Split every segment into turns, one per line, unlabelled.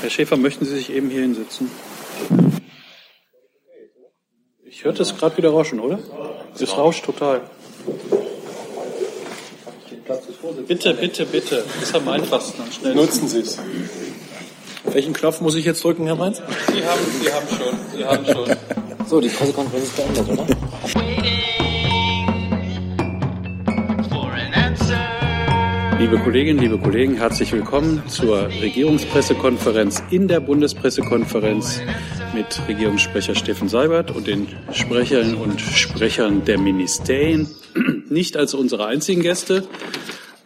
Herr Schäfer, möchten Sie sich eben hier hinsetzen? Ich hörte es gerade wieder rauschen, oder? Es rauscht total. Bitte, bitte, bitte. Das ist am einfachsten schnellsten.
Nutzen Sie es. Welchen Knopf muss ich jetzt drücken, Herr Mainz?
Sie haben, Sie haben schon. Sie haben schon.
So, die Pressekonferenz ist beendet, oder?
Liebe Kolleginnen, liebe Kollegen, herzlich willkommen zur Regierungspressekonferenz in der Bundespressekonferenz mit Regierungssprecher Steffen Seibert und den Sprechern und Sprechern der Ministerien. Nicht als unsere einzigen Gäste.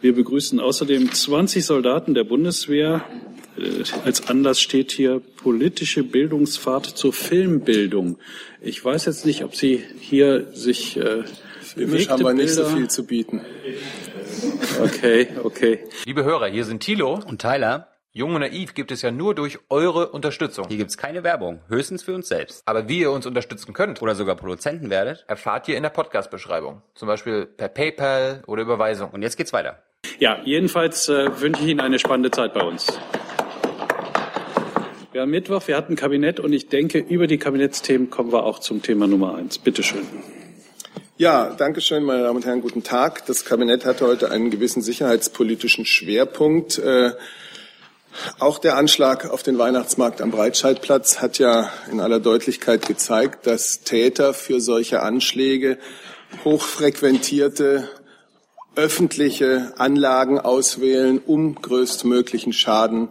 Wir begrüßen außerdem 20 Soldaten der Bundeswehr. Äh, Als Anlass steht hier politische Bildungsfahrt zur Filmbildung. Ich weiß jetzt nicht, ob Sie hier sich äh,
Filmisch haben wir nicht so viel zu bieten.
Okay, okay.
Liebe Hörer, hier sind Thilo.
Und Tyler,
Jung und Naiv gibt es ja nur durch eure Unterstützung.
hier gibt's keine Werbung, höchstens für uns selbst.
Aber wie ihr uns unterstützen könnt,
Oder sogar Produzenten werdet.
erfahrt ihr in der Podcast-Beschreibung. Zum Beispiel per PayPal oder Überweisung.
Und jetzt geht's weiter.
Ja, jedenfalls äh, wünsche ich Ihnen eine spannende Zeit bei uns. Wir haben Mittwoch, wir hatten Kabinett und ich denke, über die Kabinettsthemen kommen wir auch zum Thema Nummer eins. Bitte schön.
Ja, danke schön, meine Damen und Herren, guten Tag. Das Kabinett hatte heute einen gewissen sicherheitspolitischen Schwerpunkt. Äh, auch der Anschlag auf den Weihnachtsmarkt am Breitscheidplatz hat ja in aller Deutlichkeit gezeigt, dass Täter für solche Anschläge hochfrequentierte öffentliche Anlagen auswählen, um größtmöglichen Schaden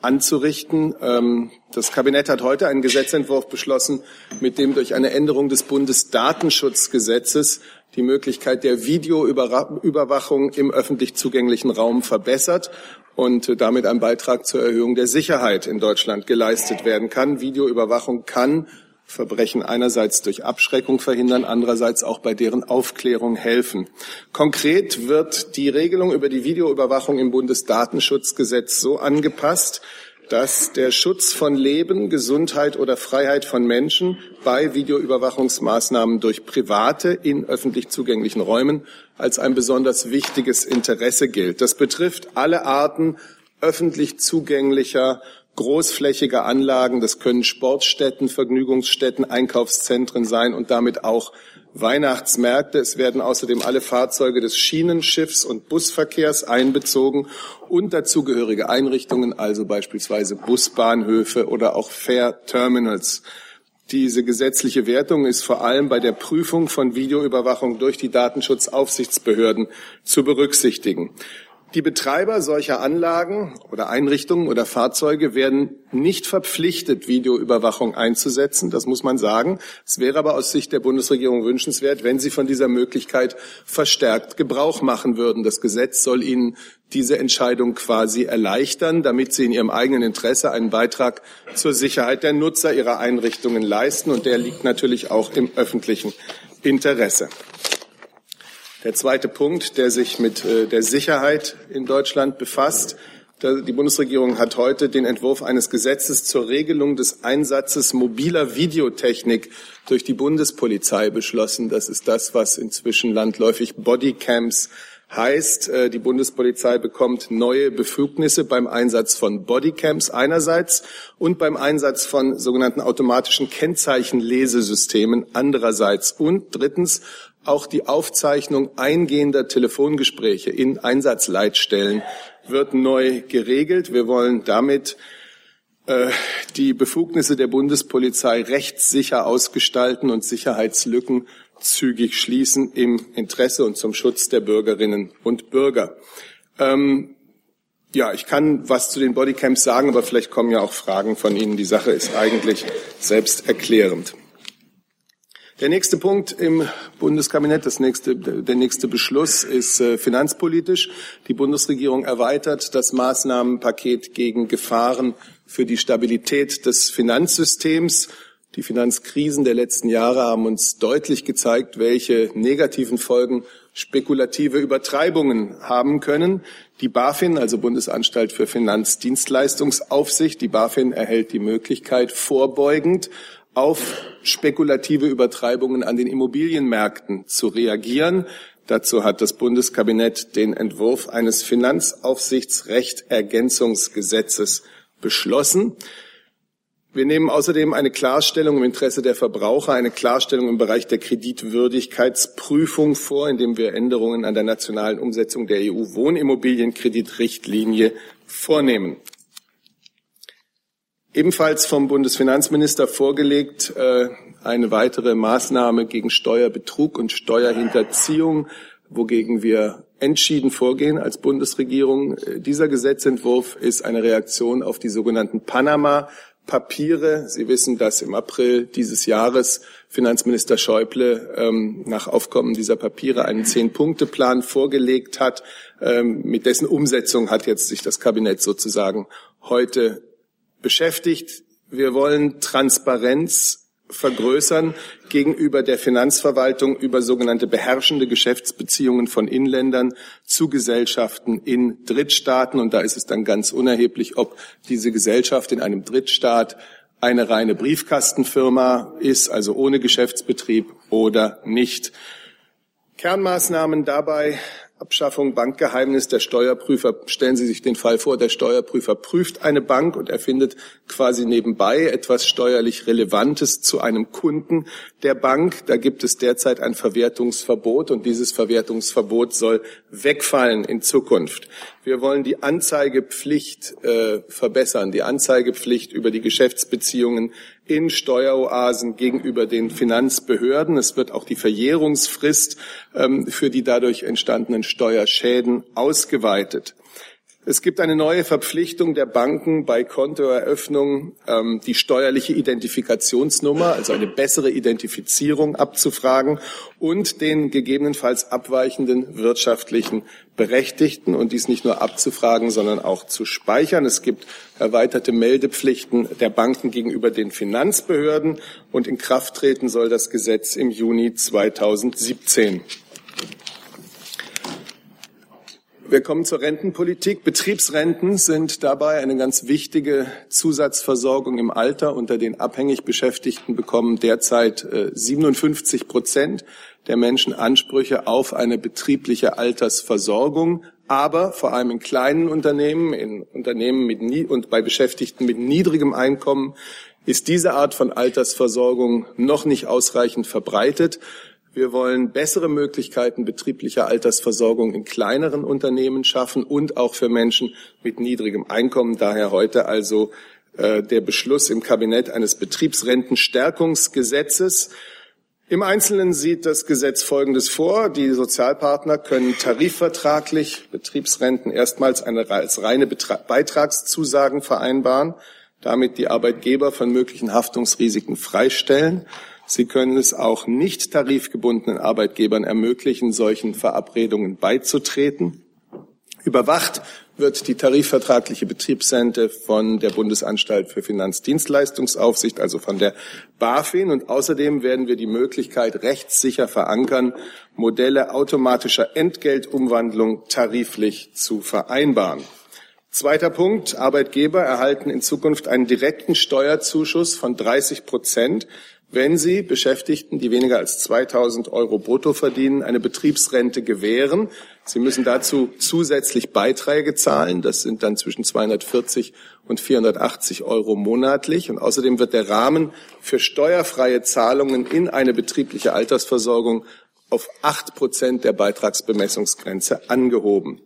anzurichten. Ähm, Das Kabinett hat heute einen Gesetzentwurf beschlossen, mit dem durch eine Änderung des Bundesdatenschutzgesetzes die Möglichkeit der Videoüberwachung im öffentlich zugänglichen Raum verbessert und damit ein Beitrag zur Erhöhung der Sicherheit in Deutschland geleistet werden kann. Videoüberwachung kann Verbrechen einerseits durch Abschreckung verhindern, andererseits auch bei deren Aufklärung helfen. Konkret wird die Regelung über die Videoüberwachung im Bundesdatenschutzgesetz so angepasst, dass der Schutz von Leben, Gesundheit oder Freiheit von Menschen bei Videoüberwachungsmaßnahmen durch Private in öffentlich zugänglichen Räumen als ein besonders wichtiges Interesse gilt. Das betrifft alle Arten öffentlich zugänglicher großflächiger Anlagen. Das können Sportstätten, Vergnügungsstätten, Einkaufszentren sein und damit auch Weihnachtsmärkte. Es werden außerdem alle Fahrzeuge des Schienenschiffs- und Busverkehrs einbezogen und dazugehörige Einrichtungen, also beispielsweise Busbahnhöfe oder auch Fährterminals. Diese gesetzliche Wertung ist vor allem bei der Prüfung von Videoüberwachung durch die Datenschutzaufsichtsbehörden zu berücksichtigen. Die Betreiber solcher Anlagen oder Einrichtungen oder Fahrzeuge werden nicht verpflichtet, Videoüberwachung einzusetzen. Das muss man sagen. Es wäre aber aus Sicht der Bundesregierung wünschenswert, wenn sie von dieser Möglichkeit verstärkt Gebrauch machen würden. Das Gesetz soll ihnen diese Entscheidung quasi erleichtern, damit sie in ihrem eigenen Interesse einen Beitrag zur Sicherheit der Nutzer ihrer Einrichtungen leisten. Und der liegt natürlich auch im öffentlichen Interesse. Der zweite Punkt, der sich mit äh, der Sicherheit in Deutschland befasst. Die Bundesregierung hat heute den Entwurf eines Gesetzes zur Regelung des Einsatzes mobiler Videotechnik durch die Bundespolizei beschlossen. Das ist das, was inzwischen landläufig Bodycams heißt. Äh, Die Bundespolizei bekommt neue Befugnisse beim Einsatz von Bodycams einerseits und beim Einsatz von sogenannten automatischen Kennzeichenlesesystemen andererseits. Und drittens auch die Aufzeichnung eingehender Telefongespräche in Einsatzleitstellen wird neu geregelt. Wir wollen damit äh, die Befugnisse der Bundespolizei rechtssicher ausgestalten und Sicherheitslücken zügig schließen im Interesse und zum Schutz der Bürgerinnen und Bürger. Ähm, ja, ich kann was zu den Bodycams sagen, aber vielleicht kommen ja auch Fragen von Ihnen. Die Sache ist eigentlich selbsterklärend. Der nächste Punkt im Bundeskabinett, das nächste, der nächste Beschluss ist äh, finanzpolitisch. Die Bundesregierung erweitert das Maßnahmenpaket gegen Gefahren für die Stabilität des Finanzsystems. Die Finanzkrisen der letzten Jahre haben uns deutlich gezeigt, welche negativen Folgen spekulative Übertreibungen haben können. Die BaFin, also Bundesanstalt für Finanzdienstleistungsaufsicht, die BaFin erhält die Möglichkeit, vorbeugend auf spekulative Übertreibungen an den Immobilienmärkten zu reagieren. Dazu hat das Bundeskabinett den Entwurf eines Finanzaufsichtsrechtergänzungsgesetzes beschlossen. Wir nehmen außerdem eine Klarstellung im Interesse der Verbraucher, eine Klarstellung im Bereich der Kreditwürdigkeitsprüfung vor, indem wir Änderungen an der nationalen Umsetzung der EU-Wohnimmobilienkreditrichtlinie vornehmen. Ebenfalls vom Bundesfinanzminister vorgelegt äh, eine weitere Maßnahme gegen Steuerbetrug und Steuerhinterziehung, wogegen wir entschieden vorgehen als Bundesregierung. Dieser Gesetzentwurf ist eine Reaktion auf die sogenannten Panama Papiere. Sie wissen, dass im April dieses Jahres Finanzminister Schäuble ähm, nach Aufkommen dieser Papiere einen Zehn-Punkte-Plan vorgelegt hat. Ähm, mit dessen Umsetzung hat jetzt sich das Kabinett sozusagen heute beschäftigt. Wir wollen Transparenz vergrößern gegenüber der Finanzverwaltung über sogenannte beherrschende Geschäftsbeziehungen von Inländern zu Gesellschaften in Drittstaaten. Und da ist es dann ganz unerheblich, ob diese Gesellschaft in einem Drittstaat eine reine Briefkastenfirma ist, also ohne Geschäftsbetrieb oder nicht. Kernmaßnahmen dabei Abschaffung Bankgeheimnis der Steuerprüfer. Stellen Sie sich den Fall vor, der Steuerprüfer prüft eine Bank und er findet quasi nebenbei etwas steuerlich Relevantes zu einem Kunden der Bank. Da gibt es derzeit ein Verwertungsverbot und dieses Verwertungsverbot soll wegfallen in Zukunft. Wir wollen die Anzeigepflicht äh, verbessern, die Anzeigepflicht über die Geschäftsbeziehungen in Steueroasen gegenüber den Finanzbehörden. Es wird auch die Verjährungsfrist ähm, für die dadurch entstandenen Steuerschäden ausgeweitet. Es gibt eine neue Verpflichtung der Banken bei Kontoeröffnung, ähm, die steuerliche Identifikationsnummer, also eine bessere Identifizierung abzufragen und den gegebenenfalls abweichenden wirtschaftlichen Berechtigten und dies nicht nur abzufragen, sondern auch zu speichern. Es gibt erweiterte Meldepflichten der Banken gegenüber den Finanzbehörden und in Kraft treten soll das Gesetz im Juni 2017. Wir kommen zur Rentenpolitik. Betriebsrenten sind dabei eine ganz wichtige Zusatzversorgung im Alter. Unter den abhängig Beschäftigten bekommen derzeit 57 äh, Prozent der Menschen Ansprüche auf eine betriebliche Altersversorgung. Aber vor allem in kleinen Unternehmen, in Unternehmen mit nie und bei Beschäftigten mit niedrigem Einkommen ist diese Art von Altersversorgung noch nicht ausreichend verbreitet. Wir wollen bessere Möglichkeiten betrieblicher Altersversorgung in kleineren Unternehmen schaffen und auch für Menschen mit niedrigem Einkommen. Daher heute also äh, der Beschluss im Kabinett eines Betriebsrentenstärkungsgesetzes. Im Einzelnen sieht das Gesetz Folgendes vor. Die Sozialpartner können tarifvertraglich Betriebsrenten erstmals eine, als reine Beitragszusagen vereinbaren, damit die Arbeitgeber von möglichen Haftungsrisiken freistellen. Sie können es auch nicht tarifgebundenen Arbeitgebern ermöglichen, solchen Verabredungen beizutreten. Überwacht wird die tarifvertragliche Betriebsrente von der Bundesanstalt für Finanzdienstleistungsaufsicht, also von der BaFin. Und außerdem werden wir die Möglichkeit rechtssicher verankern, Modelle automatischer Entgeltumwandlung tariflich zu vereinbaren. Zweiter Punkt. Arbeitgeber erhalten in Zukunft einen direkten Steuerzuschuss von 30 Prozent wenn Sie Beschäftigten, die weniger als 2000 Euro brutto verdienen, eine Betriebsrente gewähren. Sie müssen dazu zusätzlich Beiträge zahlen. Das sind dann zwischen 240 und 480 Euro monatlich. Und außerdem wird der Rahmen für steuerfreie Zahlungen in eine betriebliche Altersversorgung auf acht Prozent der Beitragsbemessungsgrenze angehoben.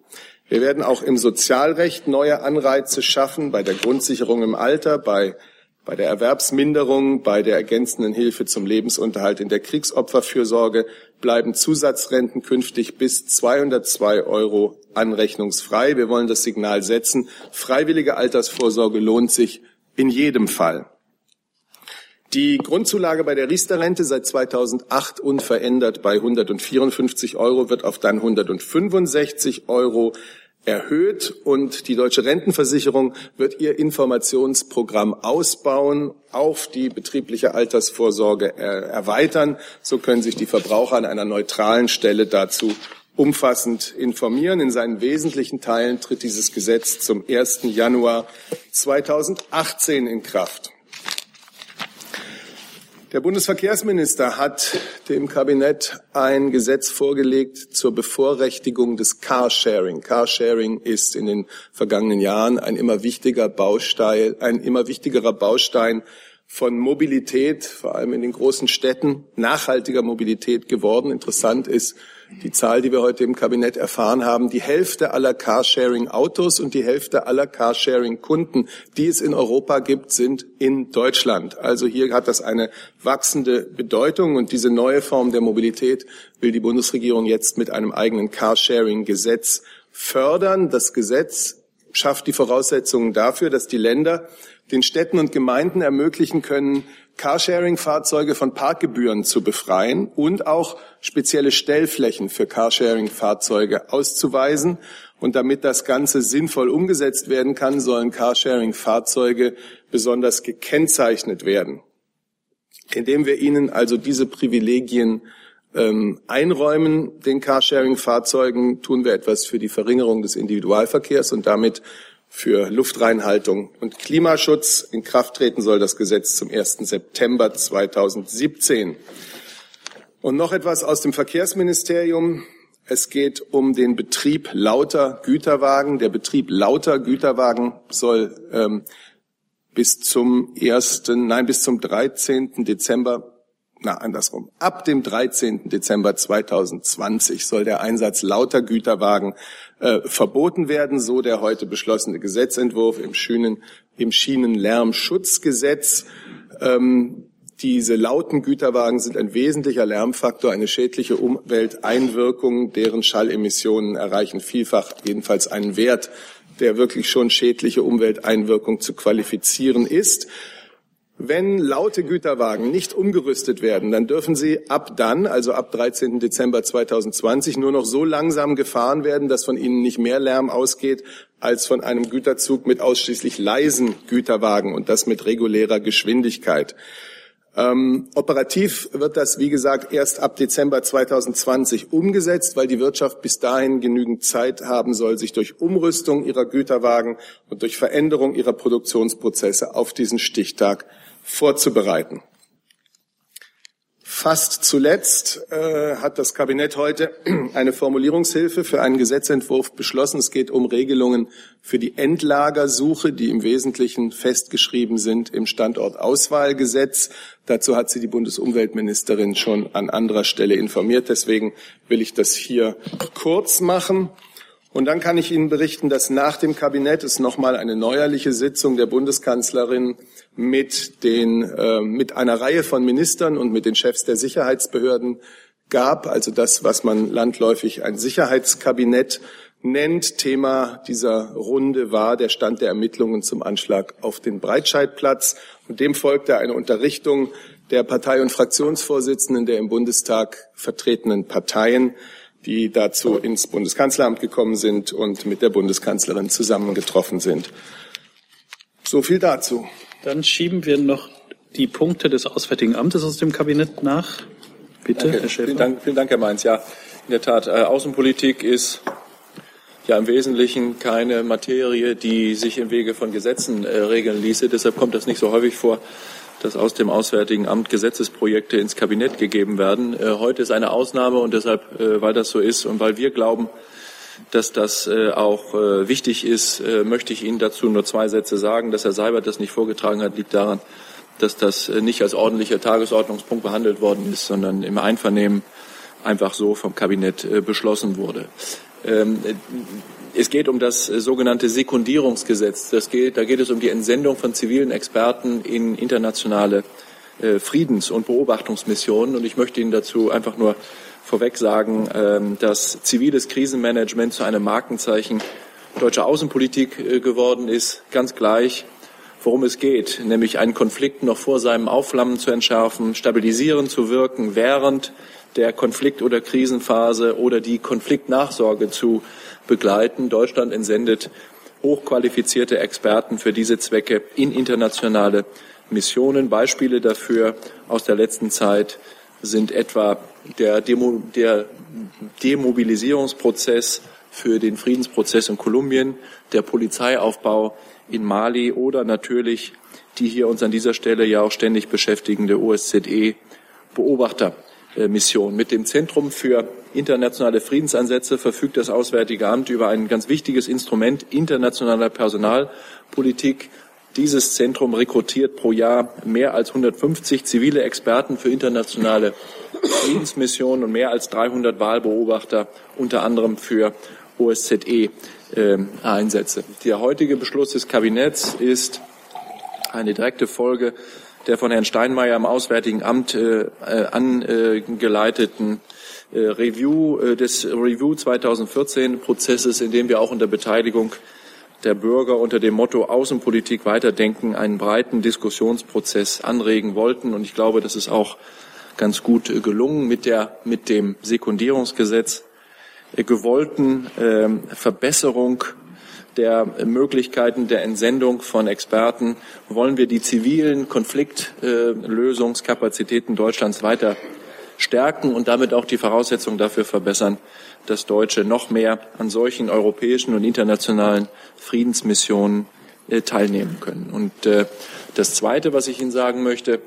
Wir werden auch im Sozialrecht neue Anreize schaffen bei der Grundsicherung im Alter, bei bei der Erwerbsminderung, bei der ergänzenden Hilfe zum Lebensunterhalt in der Kriegsopferfürsorge bleiben Zusatzrenten künftig bis 202 Euro anrechnungsfrei. Wir wollen das Signal setzen. Freiwillige Altersvorsorge lohnt sich in jedem Fall. Die Grundzulage bei der Riester-Rente seit 2008 unverändert bei 154 Euro wird auf dann 165 Euro erhöht und die Deutsche Rentenversicherung wird ihr Informationsprogramm ausbauen, auf die betriebliche Altersvorsorge erweitern. So können sich die Verbraucher an einer neutralen Stelle dazu umfassend informieren. In seinen wesentlichen Teilen tritt dieses Gesetz zum 1. Januar 2018 in Kraft. Der Bundesverkehrsminister hat dem Kabinett ein Gesetz vorgelegt zur Bevorrechtigung des Carsharing. Carsharing ist in den vergangenen Jahren ein immer wichtiger Baustein, ein immer wichtigerer Baustein von Mobilität, vor allem in den großen Städten, nachhaltiger Mobilität geworden. Interessant ist, die Zahl, die wir heute im Kabinett erfahren haben, die Hälfte aller Carsharing-Autos und die Hälfte aller Carsharing-Kunden, die es in Europa gibt, sind in Deutschland. Also hier hat das eine wachsende Bedeutung und diese neue Form der Mobilität will die Bundesregierung jetzt mit einem eigenen Carsharing-Gesetz fördern. Das Gesetz schafft die Voraussetzungen dafür, dass die Länder den Städten und Gemeinden ermöglichen können, Carsharing-Fahrzeuge von Parkgebühren zu befreien und auch spezielle Stellflächen für Carsharing-Fahrzeuge auszuweisen. Und damit das Ganze sinnvoll umgesetzt werden kann, sollen Carsharing-Fahrzeuge besonders gekennzeichnet werden. Indem wir ihnen also diese Privilegien ähm, einräumen, den Carsharing-Fahrzeugen, tun wir etwas für die Verringerung des Individualverkehrs und damit für Luftreinhaltung und Klimaschutz. In Kraft treten soll das Gesetz zum 1. September 2017. Und noch etwas aus dem Verkehrsministerium. Es geht um den Betrieb lauter Güterwagen. Der Betrieb lauter Güterwagen soll ähm, bis zum ersten, nein, bis zum 13. Dezember na, andersrum. Ab dem 13. Dezember 2020 soll der Einsatz lauter Güterwagen äh, verboten werden, so der heute beschlossene Gesetzentwurf im, Schienen, im Schienenlärmschutzgesetz. Ähm, diese lauten Güterwagen sind ein wesentlicher Lärmfaktor, eine schädliche Umwelteinwirkung, deren Schallemissionen erreichen vielfach jedenfalls einen Wert, der wirklich schon schädliche Umwelteinwirkung zu qualifizieren ist. Wenn laute Güterwagen nicht umgerüstet werden, dann dürfen sie ab dann, also ab 13. Dezember 2020, nur noch so langsam gefahren werden, dass von ihnen nicht mehr Lärm ausgeht als von einem Güterzug mit ausschließlich leisen Güterwagen und das mit regulärer Geschwindigkeit. Ähm, operativ wird das, wie gesagt, erst ab Dezember 2020 umgesetzt, weil die Wirtschaft bis dahin genügend Zeit haben soll, sich durch Umrüstung ihrer Güterwagen und durch Veränderung ihrer Produktionsprozesse auf diesen Stichtag vorzubereiten. Fast zuletzt äh, hat das Kabinett heute eine Formulierungshilfe für einen Gesetzentwurf beschlossen. Es geht um Regelungen für die Endlagersuche, die im Wesentlichen festgeschrieben sind im Standortauswahlgesetz. Dazu hat sie die Bundesumweltministerin schon an anderer Stelle informiert. Deswegen will ich das hier kurz machen. Und dann kann ich Ihnen berichten, dass nach dem Kabinett es nochmal eine neuerliche Sitzung der Bundeskanzlerin mit, den, äh, mit einer Reihe von Ministern und mit den Chefs der Sicherheitsbehörden gab, also das, was man landläufig ein Sicherheitskabinett nennt. Thema dieser Runde war der Stand der Ermittlungen zum Anschlag auf den Breitscheidplatz. Und dem folgte eine Unterrichtung der Partei- und Fraktionsvorsitzenden der im Bundestag vertretenen Parteien die dazu ins Bundeskanzleramt gekommen sind und mit der Bundeskanzlerin zusammengetroffen sind. So viel dazu.
Dann schieben wir noch die Punkte des Auswärtigen Amtes aus dem Kabinett nach. Bitte,
Danke.
Herr Schäfer.
Vielen Dank, vielen Dank, Herr Mainz. Ja, in der Tat, äh, Außenpolitik ist ja im Wesentlichen keine Materie, die sich im Wege von Gesetzen äh, regeln ließe. Deshalb kommt das nicht so häufig vor, dass aus dem Auswärtigen Amt Gesetzesprojekte ins Kabinett gegeben werden. Äh, heute ist eine Ausnahme und deshalb, äh, weil das so ist und weil wir glauben, dass das äh, auch wichtig ist, möchte ich Ihnen dazu nur zwei Sätze sagen. Dass Herr Seibert das nicht vorgetragen hat, liegt daran, dass das nicht als ordentlicher Tagesordnungspunkt behandelt worden ist, sondern im Einvernehmen einfach so vom Kabinett beschlossen wurde. Es geht um das äh, sogenannte Sekundierungsgesetz. Das geht, da geht es um die Entsendung von zivilen Experten in internationale äh, Friedens- und Beobachtungsmissionen. Und ich möchte Ihnen dazu einfach nur vorweg sagen, ähm, dass ziviles Krisenmanagement zu einem Markenzeichen deutscher Außenpolitik äh, geworden ist, ganz gleich, worum es geht, nämlich einen Konflikt noch vor seinem Aufflammen zu entschärfen, stabilisierend zu wirken, während der Konflikt- oder Krisenphase oder die Konfliktnachsorge zu begleiten. Deutschland entsendet hochqualifizierte Experten für diese Zwecke in internationale Missionen. Beispiele dafür aus der letzten Zeit sind etwa der, Demo, der Demobilisierungsprozess für den Friedensprozess in Kolumbien, der Polizeiaufbau in Mali oder natürlich die hier uns an dieser Stelle ja auch ständig beschäftigende OSZE Beobachtermission. Mit dem Zentrum für internationale Friedensansätze verfügt das Auswärtige Amt über ein ganz wichtiges Instrument internationaler Personalpolitik. Dieses Zentrum rekrutiert pro Jahr mehr als 150 zivile Experten für internationale Friedensmissionen und mehr als 300 Wahlbeobachter, unter anderem für OSZE-Einsätze. Ähm, Der heutige Beschluss des Kabinetts ist eine direkte Folge der von Herrn Steinmeier im Auswärtigen Amt äh, äh angeleiteten äh, Review äh, des Review 2014 Prozesses, in dem wir auch unter Beteiligung der Bürger unter dem Motto Außenpolitik weiterdenken einen breiten Diskussionsprozess anregen wollten. Und ich glaube, das ist auch ganz gut äh, gelungen mit der, mit dem Sekundierungsgesetz gewollten äh, Verbesserung der Möglichkeiten der Entsendung von Experten wollen wir die zivilen Konfliktlösungskapazitäten Deutschlands weiter stärken und damit auch die Voraussetzungen dafür verbessern, dass Deutsche noch mehr an solchen europäischen und internationalen Friedensmissionen äh, teilnehmen können. Und äh, das Zweite, was ich Ihnen sagen möchte,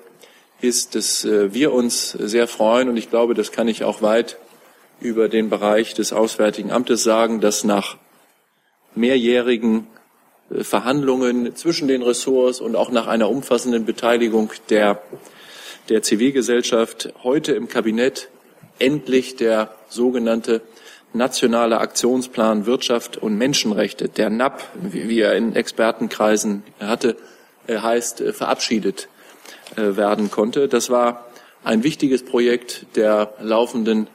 ist, dass äh, wir uns sehr freuen und ich glaube, das kann ich auch weit über den Bereich des Auswärtigen Amtes sagen, dass nach mehrjährigen äh, Verhandlungen zwischen den Ressorts und auch nach einer umfassenden Beteiligung der, der Zivilgesellschaft heute im Kabinett endlich der sogenannte nationale Aktionsplan Wirtschaft und Menschenrechte, der NAP, wie er in Expertenkreisen hatte, äh, heißt, äh, verabschiedet werden konnte. Das war ein wichtiges Projekt der laufenden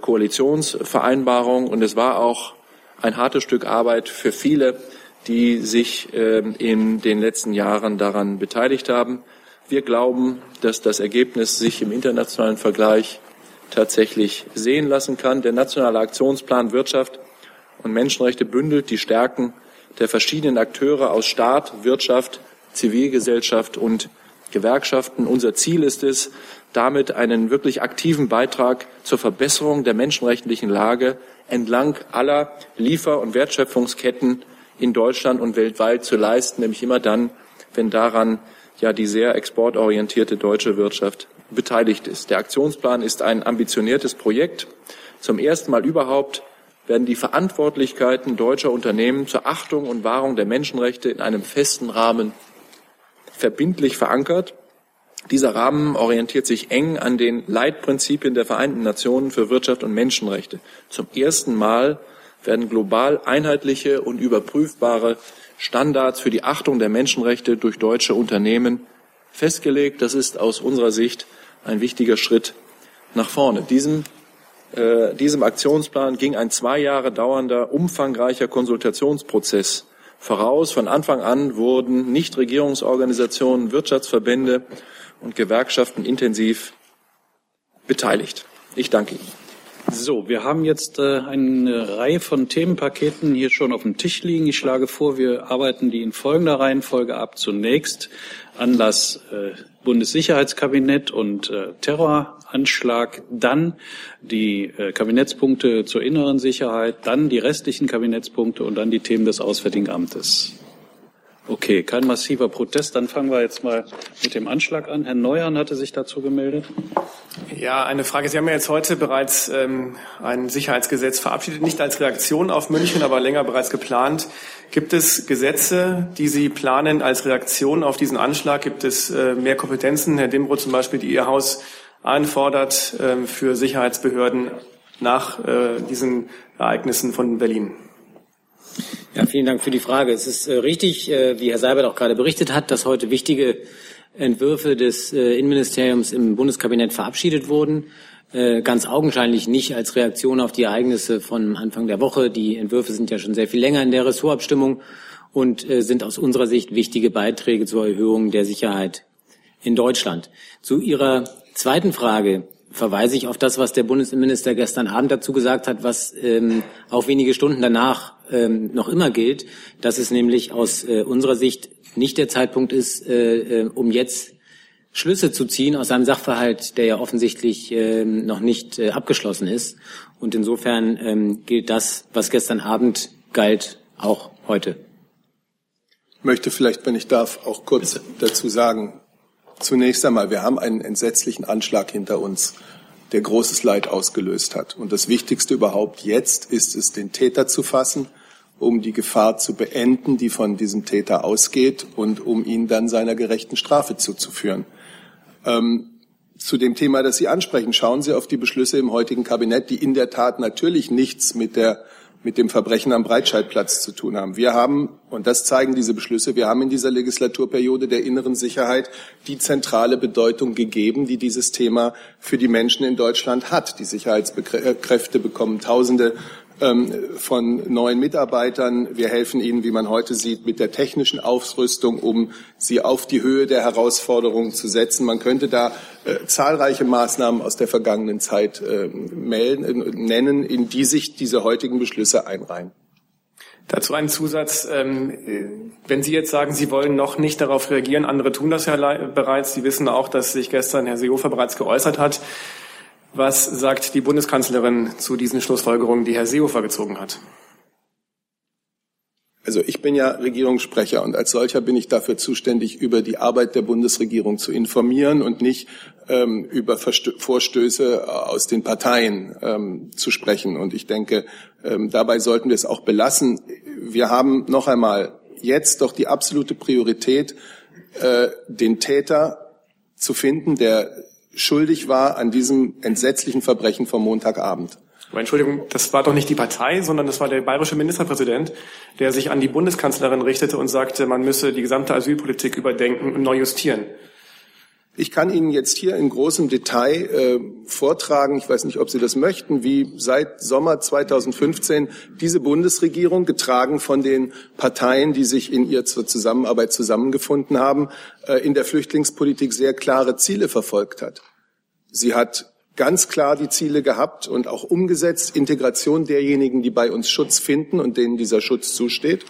Koalitionsvereinbarung und es war auch ein hartes Stück Arbeit für viele, die sich ähm, in den letzten Jahren daran beteiligt haben. Wir glauben, dass das Ergebnis sich im internationalen Vergleich tatsächlich sehen lassen kann. Der nationale Aktionsplan Wirtschaft und Menschenrechte bündelt die Stärken der verschiedenen Akteure aus Staat, Wirtschaft, Zivilgesellschaft und Gewerkschaften. Unser Ziel ist es, damit einen wirklich aktiven Beitrag zur Verbesserung der menschenrechtlichen Lage entlang aller Liefer- und Wertschöpfungsketten in Deutschland und weltweit zu leisten, nämlich immer dann, wenn daran ja die sehr exportorientierte deutsche Wirtschaft beteiligt ist. Der Aktionsplan ist ein ambitioniertes Projekt. Zum ersten Mal überhaupt werden die Verantwortlichkeiten deutscher Unternehmen zur Achtung und Wahrung der Menschenrechte in einem festen Rahmen verbindlich verankert. Dieser Rahmen orientiert sich eng an den Leitprinzipien der Vereinten Nationen für Wirtschaft und Menschenrechte. Zum ersten Mal werden global einheitliche und überprüfbare Standards für die Achtung der Menschenrechte durch deutsche Unternehmen festgelegt. Das ist aus unserer Sicht ein wichtiger Schritt nach vorne. Diesem, äh, diesem Aktionsplan ging ein zwei Jahre dauernder, umfangreicher Konsultationsprozess voraus. Von Anfang an wurden Nichtregierungsorganisationen, Wirtschaftsverbände und Gewerkschaften intensiv beteiligt. Ich danke Ihnen.
So, wir haben jetzt äh, eine Reihe von Themenpaketen hier schon auf dem Tisch liegen. Ich schlage vor, wir arbeiten die in folgender Reihenfolge ab. Zunächst Anlass äh, Bundessicherheitskabinett und äh, Terroranschlag, dann die Kabinettspunkte zur inneren Sicherheit, dann die restlichen Kabinettspunkte und dann die Themen des Auswärtigen Amtes. Okay, kein massiver Protest. Dann fangen wir jetzt mal mit dem Anschlag an. Herr Neuern hatte sich dazu gemeldet.
Ja, eine Frage. Sie haben ja jetzt heute bereits ähm, ein Sicherheitsgesetz verabschiedet, nicht als Reaktion auf München, aber länger bereits geplant. Gibt es Gesetze, die Sie planen als Reaktion auf diesen Anschlag? Gibt es äh, mehr Kompetenzen, Herr Dimbro zum Beispiel, die Ihr Haus einfordert äh, für Sicherheitsbehörden nach äh, diesen Ereignissen von Berlin?
Ja, vielen Dank für die Frage. Es ist äh, richtig, äh, wie Herr Seibert auch gerade berichtet hat, dass heute wichtige Entwürfe des äh, Innenministeriums im Bundeskabinett verabschiedet wurden. Ganz augenscheinlich nicht als Reaktion auf die Ereignisse von Anfang der Woche. Die Entwürfe sind ja schon sehr viel länger in der Ressortabstimmung und sind aus unserer Sicht wichtige Beiträge zur Erhöhung der Sicherheit in Deutschland. Zu Ihrer zweiten Frage verweise ich auf das, was der Bundesinnenminister gestern Abend dazu gesagt hat, was ähm, auch wenige Stunden danach ähm, noch immer gilt, dass es nämlich aus äh, unserer Sicht nicht der Zeitpunkt ist, äh, äh, um jetzt Schlüsse zu ziehen aus einem Sachverhalt, der ja offensichtlich äh, noch nicht äh, abgeschlossen ist. Und insofern ähm, gilt das, was gestern Abend galt, auch heute.
möchte vielleicht, wenn ich darf, auch kurz dazu sagen. Zunächst einmal, wir haben einen entsetzlichen Anschlag hinter uns, der großes Leid ausgelöst hat. Und das Wichtigste überhaupt jetzt ist es, den Täter zu fassen, um die Gefahr zu beenden, die von diesem Täter ausgeht und um ihn dann seiner gerechten Strafe zuzuführen. Ähm, zu dem Thema, das Sie ansprechen, schauen Sie auf die Beschlüsse im heutigen Kabinett, die in der Tat natürlich nichts mit der mit dem Verbrechen am Breitscheidplatz zu tun haben. Wir haben, und das zeigen diese Beschlüsse, wir haben in dieser Legislaturperiode der inneren Sicherheit die zentrale Bedeutung gegeben, die dieses Thema für die Menschen in Deutschland hat. Die Sicherheitskräfte bekommen Tausende von neuen Mitarbeitern. Wir helfen ihnen, wie man heute sieht, mit der technischen Aufrüstung, um sie auf die Höhe der Herausforderungen zu setzen. Man könnte da äh, zahlreiche Maßnahmen aus der vergangenen Zeit äh, melden, äh, nennen, in die sich diese heutigen Beschlüsse einreihen.
Dazu ein Zusatz. Ähm, wenn Sie jetzt sagen, Sie wollen noch nicht darauf reagieren, andere tun das ja bereits. Sie wissen auch, dass sich gestern Herr Seehofer bereits geäußert hat. Was sagt die Bundeskanzlerin zu diesen Schlussfolgerungen, die Herr Seehofer gezogen hat?
Also ich bin ja Regierungssprecher und als solcher bin ich dafür zuständig, über die Arbeit der Bundesregierung zu informieren und nicht ähm, über Verstö Vorstöße aus den Parteien ähm, zu sprechen. Und ich denke, ähm, dabei sollten wir es auch belassen. Wir haben noch einmal jetzt doch die absolute Priorität, äh, den Täter zu finden, der schuldig war an diesem entsetzlichen Verbrechen vom Montagabend.
Aber Entschuldigung, das war doch nicht die Partei, sondern das war der bayerische Ministerpräsident, der sich an die Bundeskanzlerin richtete und sagte, man müsse die gesamte Asylpolitik überdenken und neu justieren.
Ich kann Ihnen jetzt hier in großem Detail äh, vortragen, ich weiß nicht, ob Sie das möchten, wie seit Sommer 2015 diese Bundesregierung, getragen von den Parteien, die sich in ihr zur Zusammenarbeit zusammengefunden haben, äh, in der Flüchtlingspolitik sehr klare Ziele verfolgt hat. Sie hat ganz klar die Ziele gehabt und auch umgesetzt, Integration derjenigen, die bei uns Schutz finden und denen dieser Schutz zusteht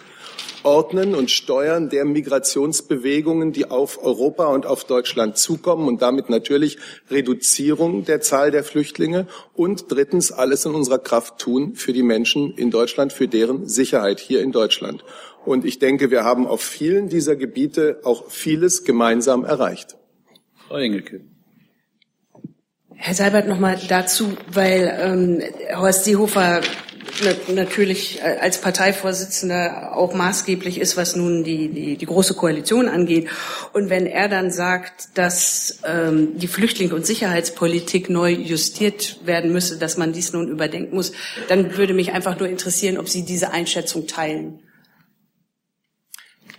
Ordnen und Steuern der Migrationsbewegungen, die auf Europa und auf Deutschland zukommen und damit natürlich Reduzierung der Zahl der Flüchtlinge und drittens alles in unserer Kraft tun für die Menschen in Deutschland, für deren Sicherheit hier in Deutschland. Und ich denke, wir haben auf vielen dieser Gebiete auch vieles gemeinsam erreicht.
Frau Engelke.
Herr Seibert, nochmal dazu, weil ähm, Horst Seehofer natürlich als Parteivorsitzender auch maßgeblich ist, was nun die, die, die große Koalition angeht. Und wenn er dann sagt, dass ähm, die Flüchtling- und Sicherheitspolitik neu justiert werden müsse, dass man dies nun überdenken muss, dann würde mich einfach nur interessieren, ob Sie diese Einschätzung teilen.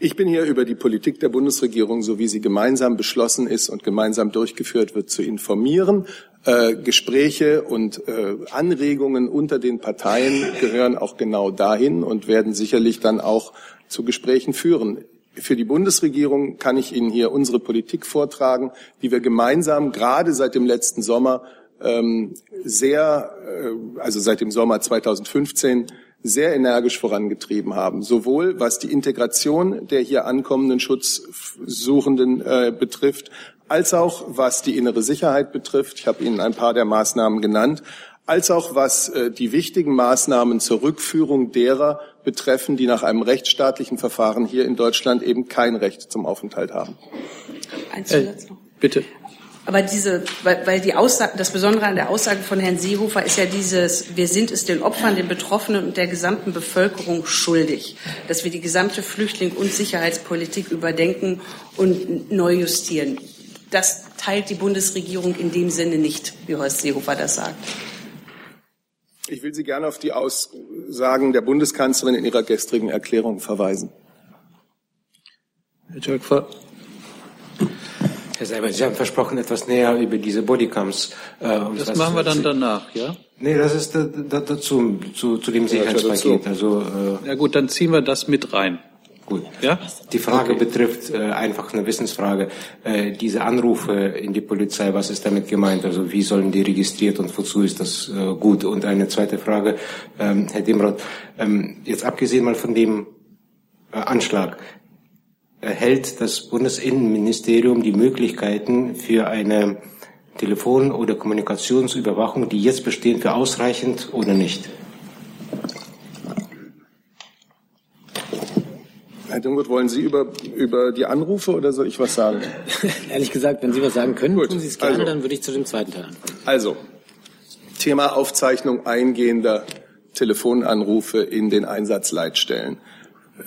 Ich bin hier über die Politik der Bundesregierung, so wie sie gemeinsam beschlossen ist und gemeinsam durchgeführt wird, zu informieren. Äh, Gespräche und äh, Anregungen unter den Parteien gehören auch genau dahin und werden sicherlich dann auch zu Gesprächen führen. Für die Bundesregierung kann ich Ihnen hier unsere Politik vortragen, die wir gemeinsam gerade seit dem letzten Sommer ähm, sehr, äh, also seit dem Sommer 2015 sehr energisch vorangetrieben haben, sowohl was die Integration der hier ankommenden Schutzsuchenden äh, betrifft, als auch was die innere Sicherheit betrifft. Ich habe Ihnen ein paar der Maßnahmen genannt, als auch was äh, die wichtigen Maßnahmen zur Rückführung derer betreffen, die nach einem rechtsstaatlichen Verfahren hier in Deutschland eben kein Recht zum Aufenthalt haben.
Ein Zusatz noch.
Äh, bitte.
Aber diese, weil, weil die Aussage, das Besondere an der Aussage von Herrn Seehofer ist ja dieses, wir sind es den Opfern, den Betroffenen und der gesamten Bevölkerung schuldig, dass wir die gesamte Flüchtling- und Sicherheitspolitik überdenken und neu justieren. Das teilt die Bundesregierung in dem Sinne nicht, wie Horst Seehofer das sagt.
Ich will Sie gerne auf die Aussagen der Bundeskanzlerin in ihrer gestrigen Erklärung verweisen.
Herr Jörg,
Herr Seibert, Sie haben versprochen, etwas näher über diese Bodycams.
Äh, das machen wir dann danach, ja?
Nee, das ist da, da, dazu, zu, zu dem Sicherheitspaket. Also,
äh, ja gut, dann ziehen wir das mit rein.
Gut. Ja? Die Frage okay. betrifft äh, einfach eine Wissensfrage. Äh, diese Anrufe in die Polizei, was ist damit gemeint? Also wie sollen die registriert und wozu ist das äh, gut? Und eine zweite Frage, ähm, Herr Demroth, ähm, jetzt abgesehen mal von dem äh, Anschlag, erhält das Bundesinnenministerium die Möglichkeiten für eine Telefon- oder Kommunikationsüberwachung, die jetzt bestehen, für ausreichend oder nicht?
Herr Dingwood, wollen Sie über, über die Anrufe oder soll ich was sagen?
Ehrlich gesagt, wenn Sie was sagen können,
Gut,
tun Sie es gerne,
also.
dann würde ich zu dem zweiten Teil anfangen.
Also, Thema Aufzeichnung eingehender Telefonanrufe in den Einsatzleitstellen.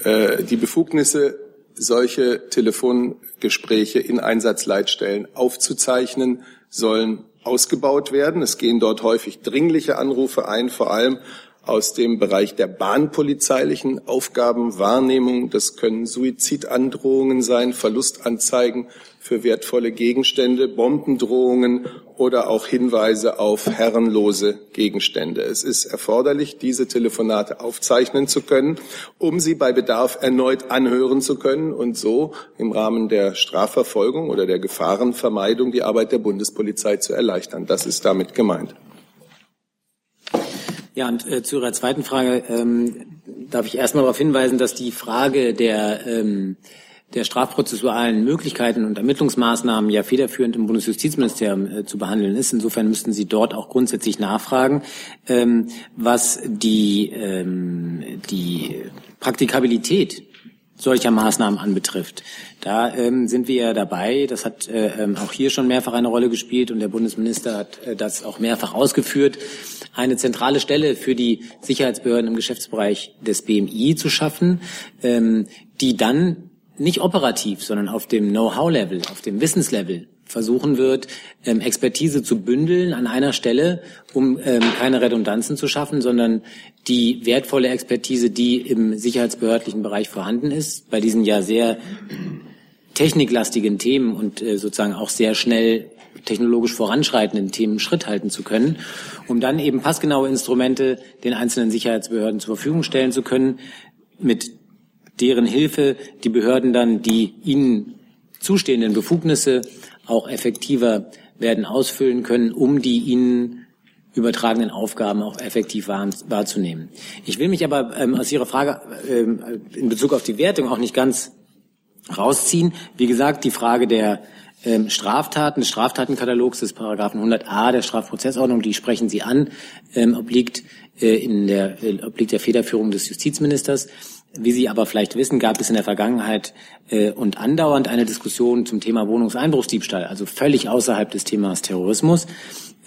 Äh, die Befugnisse, solche Telefongespräche in Einsatzleitstellen aufzuzeichnen, sollen ausgebaut werden. Es gehen dort häufig dringliche Anrufe ein, vor allem aus dem Bereich der bahnpolizeilichen Aufgabenwahrnehmung. Das können Suizidandrohungen sein, Verlustanzeigen für wertvolle Gegenstände, Bombendrohungen oder auch Hinweise auf herrenlose Gegenstände. Es ist erforderlich, diese Telefonate aufzeichnen zu können, um sie bei Bedarf erneut anhören zu können und so im Rahmen der Strafverfolgung oder der Gefahrenvermeidung die Arbeit der Bundespolizei zu erleichtern. Das ist damit gemeint.
Ja, und äh, zu Ihrer zweiten Frage ähm, darf ich erstmal darauf hinweisen, dass die Frage der, ähm, der strafprozessualen Möglichkeiten und Ermittlungsmaßnahmen ja federführend im Bundesjustizministerium äh, zu behandeln ist. Insofern müssten Sie dort auch grundsätzlich nachfragen, ähm, was die, ähm, die Praktikabilität solcher Maßnahmen anbetrifft. Da ähm, sind wir ja dabei. Das hat äh, ähm, auch hier schon mehrfach eine Rolle gespielt und der Bundesminister hat äh, das auch mehrfach ausgeführt, eine zentrale Stelle für die Sicherheitsbehörden im Geschäftsbereich des BMI zu schaffen, ähm, die dann nicht operativ, sondern auf dem Know-how-Level, auf dem Wissenslevel versuchen wird, ähm, Expertise zu bündeln an einer Stelle, um ähm, keine Redundanzen zu schaffen, sondern die wertvolle Expertise, die im sicherheitsbehördlichen Bereich vorhanden ist, bei diesen ja sehr techniklastigen Themen und äh, sozusagen auch sehr schnell technologisch voranschreitenden Themen Schritt halten zu können, um dann eben passgenaue Instrumente den einzelnen Sicherheitsbehörden zur Verfügung stellen zu können, mit deren Hilfe die Behörden dann die ihnen zustehenden Befugnisse auch effektiver werden ausfüllen können, um die ihnen übertragenen Aufgaben auch effektiv wahr, wahrzunehmen. Ich will mich aber ähm, aus Ihrer Frage ähm, in Bezug auf die Wertung auch nicht ganz rausziehen. Wie gesagt, die Frage der ähm, Straftaten, des Straftatenkatalogs des Paragraphen 100a der Strafprozessordnung, die sprechen Sie an, ähm, obliegt, äh, in der, äh, obliegt der Federführung des Justizministers. Wie Sie aber vielleicht wissen, gab es in der Vergangenheit äh, und andauernd eine Diskussion zum Thema Wohnungseinbruchsdiebstahl, also völlig außerhalb des Themas Terrorismus,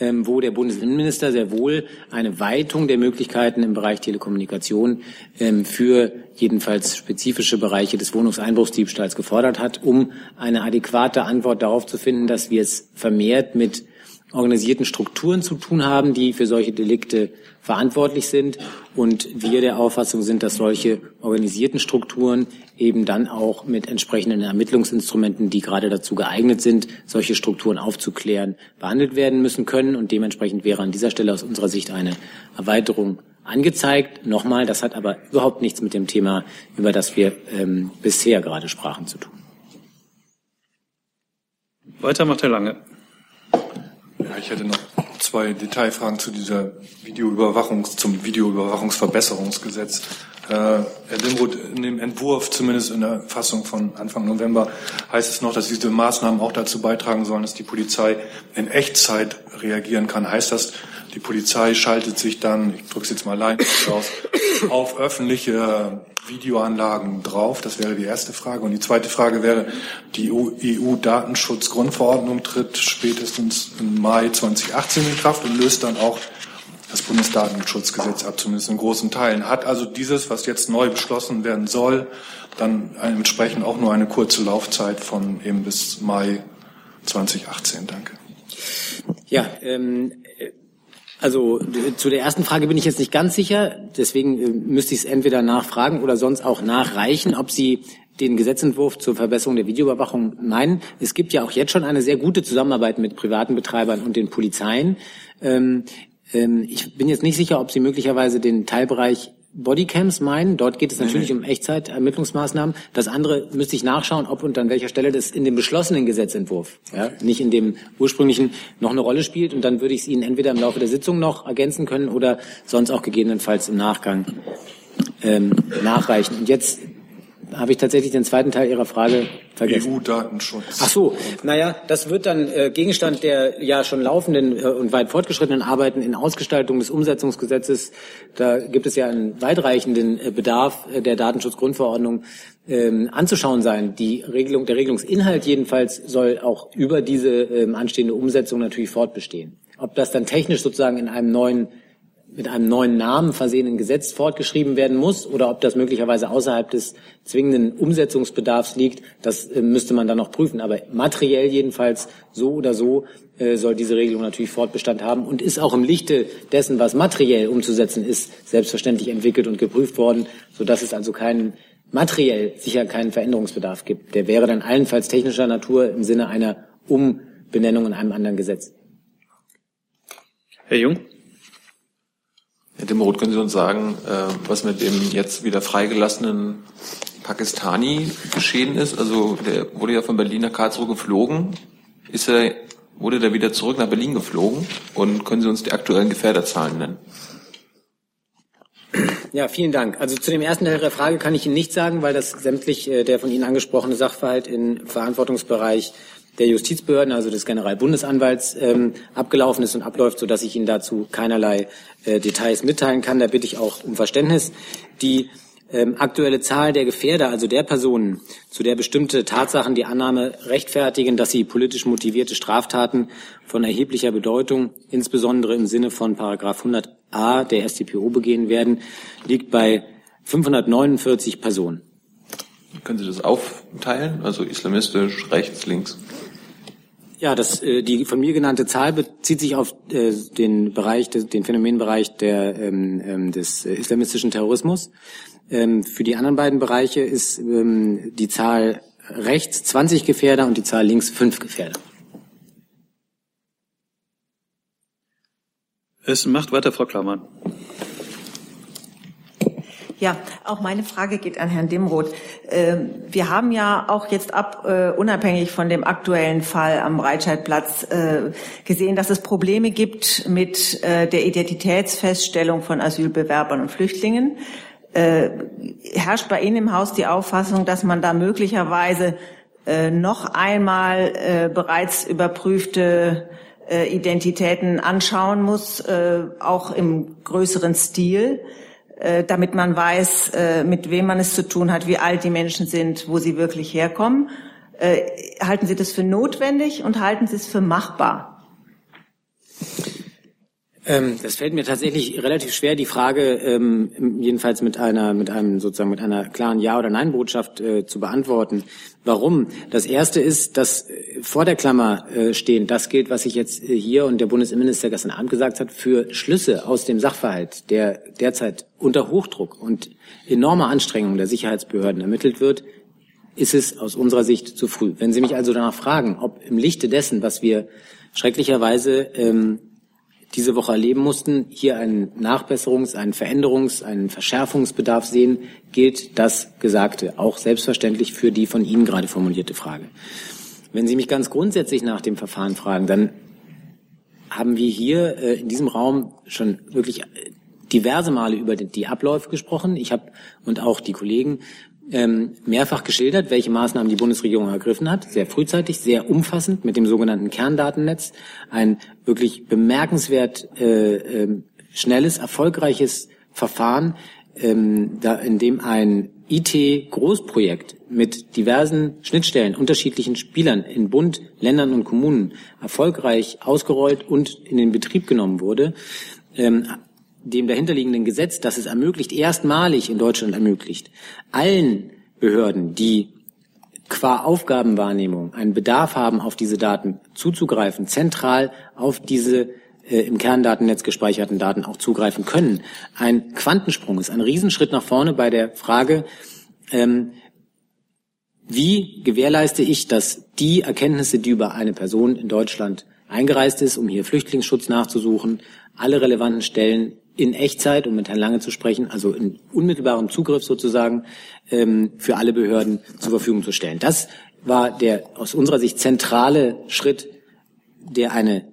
ähm, wo der Bundesinnenminister sehr wohl eine Weitung der Möglichkeiten im Bereich Telekommunikation ähm, für jedenfalls spezifische Bereiche des Wohnungseinbruchsdiebstahls gefordert hat, um eine adäquate Antwort darauf zu finden, dass wir es vermehrt mit organisierten Strukturen zu tun haben, die für solche Delikte verantwortlich sind und wir der Auffassung sind, dass solche organisierten Strukturen eben dann auch mit entsprechenden Ermittlungsinstrumenten, die gerade dazu geeignet sind, solche Strukturen aufzuklären, behandelt werden müssen können und dementsprechend wäre an dieser Stelle aus unserer Sicht eine Erweiterung angezeigt. Nochmal, das hat aber überhaupt nichts mit dem Thema, über das wir ähm, bisher gerade sprachen, zu tun.
Weiter macht Herr Lange.
Ja, ich hätte noch zwei Detailfragen zu dieser Videoüberwachungs, zum Videoüberwachungsverbesserungsgesetz. Äh, Herr Dimroth, in dem Entwurf, zumindest in der Fassung von Anfang November, heißt es noch, dass diese Maßnahmen auch dazu beitragen sollen, dass die Polizei in Echtzeit reagieren kann. Heißt das, die Polizei schaltet sich dann, ich drücke es jetzt mal allein aus, auf öffentliche Videoanlagen drauf? Das wäre die erste Frage. Und die zweite Frage wäre, die EU-Datenschutzgrundverordnung tritt spätestens im Mai 2018 in Kraft und löst dann auch das Bundesdatenschutzgesetz ab, zumindest in großen Teilen. Hat also dieses, was jetzt neu beschlossen werden soll, dann entsprechend auch nur eine kurze Laufzeit von eben bis Mai 2018. Danke.
Ja, ähm, also zu der ersten Frage bin ich jetzt nicht ganz sicher. Deswegen äh, müsste ich es entweder nachfragen oder sonst auch nachreichen, ob Sie den Gesetzentwurf zur Verbesserung der Videoüberwachung meinen. Es gibt ja auch jetzt schon eine sehr gute Zusammenarbeit mit privaten Betreibern und den Polizeien. Ähm, ähm, ich bin jetzt nicht sicher, ob Sie möglicherweise den Teilbereich Bodycams meinen. Dort geht es natürlich um Echtzeit-Ermittlungsmaßnahmen. Das andere müsste ich nachschauen, ob und an welcher Stelle das in dem beschlossenen Gesetzentwurf, ja, nicht in dem ursprünglichen, noch eine Rolle spielt. Und dann würde ich es Ihnen entweder im Laufe der Sitzung noch ergänzen können oder sonst auch gegebenenfalls im Nachgang ähm, nachreichen. Und jetzt habe ich tatsächlich den zweiten Teil Ihrer Frage vergessen.
EU-Datenschutz.
Ach so, naja, das wird dann äh, Gegenstand der ja schon laufenden äh, und weit fortgeschrittenen Arbeiten in Ausgestaltung des Umsetzungsgesetzes. Da gibt es ja einen weitreichenden äh, Bedarf äh, der Datenschutzgrundverordnung ähm, anzuschauen sein. Die Regelung, der Regelungsinhalt jedenfalls soll auch über diese ähm, anstehende Umsetzung natürlich fortbestehen. Ob das dann technisch sozusagen in einem neuen mit einem neuen Namen versehenen Gesetz fortgeschrieben werden muss oder ob das möglicherweise außerhalb des zwingenden Umsetzungsbedarfs liegt, das äh, müsste man dann noch prüfen. Aber materiell jedenfalls so oder so äh, soll diese Regelung natürlich Fortbestand haben und ist auch im Lichte dessen, was materiell umzusetzen ist, selbstverständlich entwickelt und geprüft worden, sodass es also keinen materiell sicher keinen Veränderungsbedarf gibt. Der wäre dann allenfalls technischer Natur im Sinne einer Umbenennung in einem anderen Gesetz.
Herr Jung?
Herr Dimroth, können Sie uns sagen, äh, was mit dem jetzt wieder freigelassenen Pakistani geschehen ist? Also der wurde ja von Berlin nach Karlsruhe geflogen. Ist er, wurde der wieder zurück nach Berlin geflogen? Und können Sie uns die aktuellen Gefährderzahlen nennen?
Ja, vielen Dank. Also zu dem ersten Teil der Frage kann ich Ihnen nichts sagen, weil das sämtlich äh, der von Ihnen angesprochene Sachverhalt im Verantwortungsbereich der Justizbehörden, also des Generalbundesanwalts, ähm, abgelaufen ist und abläuft, sodass ich Ihnen dazu keinerlei äh, Details mitteilen kann. Da bitte ich auch um Verständnis. Die ähm, aktuelle Zahl der Gefährder, also der Personen, zu der bestimmte Tatsachen die Annahme rechtfertigen, dass sie politisch motivierte Straftaten von erheblicher Bedeutung, insbesondere im Sinne von Paragraph 100a der StPO begehen werden, liegt bei 549 Personen.
Können Sie das aufteilen? Also islamistisch, rechts, links?
Ja, das, äh, die von mir genannte Zahl bezieht sich auf äh, den Bereich, den Phänomenbereich der, ähm, ähm, des islamistischen Terrorismus. Ähm, für die anderen beiden Bereiche ist ähm, die Zahl rechts 20 Gefährder und die Zahl links 5 Gefährder.
Es macht weiter Frau Klammern.
Ja, auch meine Frage geht an Herrn Dimroth. Ähm, wir haben ja auch jetzt ab, äh, unabhängig von dem aktuellen Fall am Breitscheidplatz, äh, gesehen, dass es Probleme gibt mit äh, der Identitätsfeststellung von Asylbewerbern und Flüchtlingen. Herrscht bei Ihnen im Haus die Auffassung, dass man da möglicherweise noch einmal bereits überprüfte Identitäten anschauen muss, auch im größeren Stil? Äh, damit man weiß, äh, mit wem man es zu tun hat, wie alt die Menschen sind, wo sie wirklich herkommen. Äh, halten Sie das für notwendig und halten Sie es für machbar?
Ähm, das fällt mir tatsächlich relativ schwer, die Frage ähm, jedenfalls mit einer, mit einem sozusagen mit einer klaren Ja- oder Nein-Botschaft äh, zu beantworten. Warum? Das erste ist, dass äh, vor der Klammer äh, stehen, das gilt, was ich jetzt äh, hier und der Bundesinnenminister gestern Abend gesagt hat, für Schlüsse aus dem Sachverhalt, der derzeit unter Hochdruck und enormer Anstrengung der Sicherheitsbehörden ermittelt wird, ist es aus unserer Sicht zu früh. Wenn Sie mich also danach fragen, ob im Lichte dessen, was wir schrecklicherweise ähm, diese Woche erleben mussten, hier einen Nachbesserungs-, einen Veränderungs-, einen Verschärfungsbedarf sehen, gilt das Gesagte auch selbstverständlich für die von Ihnen gerade formulierte Frage. Wenn Sie mich ganz grundsätzlich nach dem Verfahren fragen, dann haben wir hier äh, in diesem Raum schon wirklich diverse Male über die Abläufe gesprochen. Ich habe und auch die Kollegen ähm, mehrfach geschildert, welche Maßnahmen die Bundesregierung ergriffen hat, sehr frühzeitig, sehr umfassend mit dem sogenannten Kerndatennetz, ein wirklich bemerkenswert äh, äh, schnelles, erfolgreiches Verfahren, ähm, da, in dem ein IT-Großprojekt mit diversen Schnittstellen, unterschiedlichen Spielern in Bund, Ländern und Kommunen erfolgreich ausgerollt und in den Betrieb genommen wurde, ähm, dem dahinterliegenden Gesetz, das es ermöglicht, erstmalig in Deutschland ermöglicht, allen Behörden, die qua Aufgabenwahrnehmung einen Bedarf haben, auf diese Daten zuzugreifen, zentral auf diese äh, im Kerndatennetz gespeicherten Daten auch zugreifen können. Ein Quantensprung ist ein Riesenschritt nach vorne bei der Frage, ähm, wie gewährleiste ich, dass die Erkenntnisse, die über eine Person in Deutschland eingereist ist, um hier Flüchtlingsschutz nachzusuchen, alle relevanten Stellen in Echtzeit, um mit Herrn Lange zu sprechen, also in unmittelbarem Zugriff sozusagen ähm, für alle Behörden zur Verfügung zu stellen. Das war der aus unserer Sicht zentrale Schritt, der eine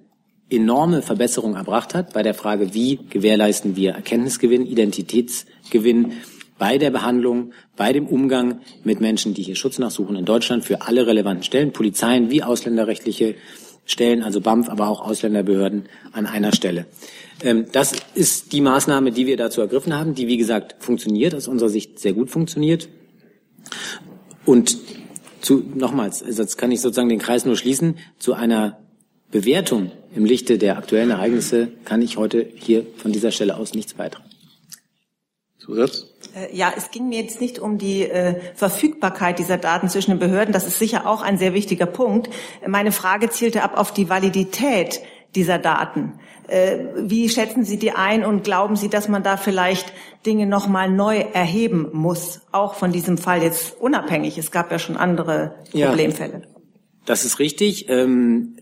enorme Verbesserung erbracht hat bei der Frage, wie gewährleisten wir Erkenntnisgewinn, Identitätsgewinn bei der Behandlung, bei dem Umgang mit Menschen, die hier Schutz nachsuchen in Deutschland für alle relevanten Stellen, Polizeien wie ausländerrechtliche Stellen, also BAMF, aber auch Ausländerbehörden an einer Stelle. Ähm, das ist die Maßnahme, die wir dazu ergriffen haben, die, wie gesagt, funktioniert, aus unserer Sicht sehr gut funktioniert. Und zu, nochmals, also jetzt kann ich sozusagen den Kreis nur schließen, zu einer Bewertung im Lichte der aktuellen Ereignisse kann ich heute hier von dieser Stelle aus nichts beitragen.
Zusatz?
Äh, ja, es ging mir jetzt nicht um die äh, Verfügbarkeit dieser Daten zwischen den Behörden. Das ist sicher auch ein sehr wichtiger Punkt. Meine Frage zielte ab auf die Validität dieser Daten. Äh, wie schätzen Sie die ein und glauben Sie, dass man da vielleicht Dinge nochmal neu erheben muss, auch von diesem Fall jetzt unabhängig? Es gab ja schon andere Problemfälle. Ja,
das ist richtig. Ähm,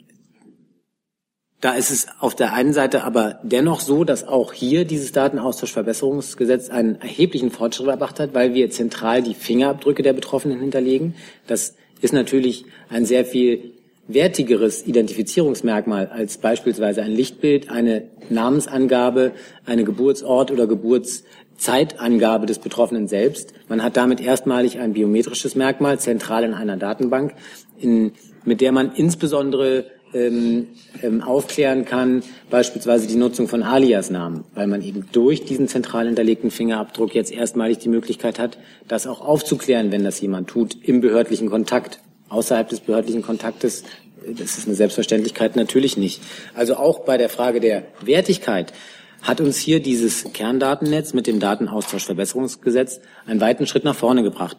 da ist es auf der einen Seite aber dennoch so, dass auch hier dieses Datenaustauschverbesserungsgesetz einen erheblichen Fortschritt erbracht hat, weil wir zentral die Fingerabdrücke der Betroffenen hinterlegen. Das ist natürlich ein sehr viel wertigeres Identifizierungsmerkmal als beispielsweise ein Lichtbild, eine Namensangabe, eine Geburtsort oder Geburtszeitangabe des Betroffenen selbst. Man hat damit erstmalig ein biometrisches Merkmal zentral in einer Datenbank, in, mit der man insbesondere ähm, ähm, aufklären kann, beispielsweise die Nutzung von Alias-Namen, weil man eben durch diesen zentral hinterlegten Fingerabdruck jetzt erstmalig die Möglichkeit hat, das auch aufzuklären, wenn das jemand tut, im behördlichen Kontakt. Außerhalb des behördlichen Kontaktes, das ist eine Selbstverständlichkeit, natürlich nicht. Also auch bei der Frage der Wertigkeit hat uns hier dieses Kerndatennetz mit dem Datenaustauschverbesserungsgesetz einen weiten Schritt nach vorne gebracht.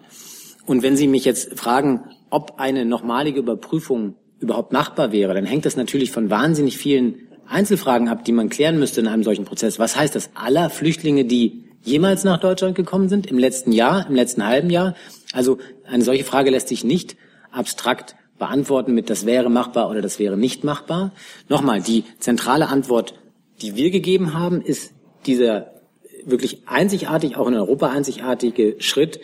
Und wenn Sie mich jetzt fragen, ob eine nochmalige Überprüfung überhaupt machbar wäre, dann hängt das natürlich von wahnsinnig vielen Einzelfragen ab, die man klären müsste in einem solchen Prozess. Was heißt das? Aller Flüchtlinge, die jemals nach Deutschland gekommen sind, im letzten Jahr, im letzten halben Jahr? Also eine solche Frage lässt sich nicht abstrakt beantworten mit das wäre machbar oder das wäre nicht machbar. Nochmal, die zentrale Antwort, die wir gegeben haben, ist dieser wirklich einzigartig, auch in Europa einzigartige Schritt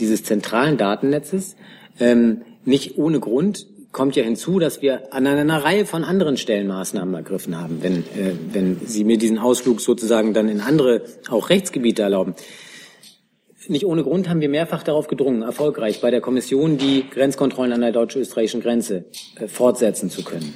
dieses zentralen Datennetzes. Ähm, nicht ohne Grund kommt ja hinzu, dass wir an einer Reihe von anderen Stellen Maßnahmen ergriffen haben, wenn, äh, wenn Sie mir diesen Ausflug sozusagen dann in andere, auch Rechtsgebiete erlauben. Nicht ohne Grund haben wir mehrfach darauf gedrungen, erfolgreich bei der Kommission die Grenzkontrollen an der deutsch-österreichischen Grenze äh, fortsetzen zu können.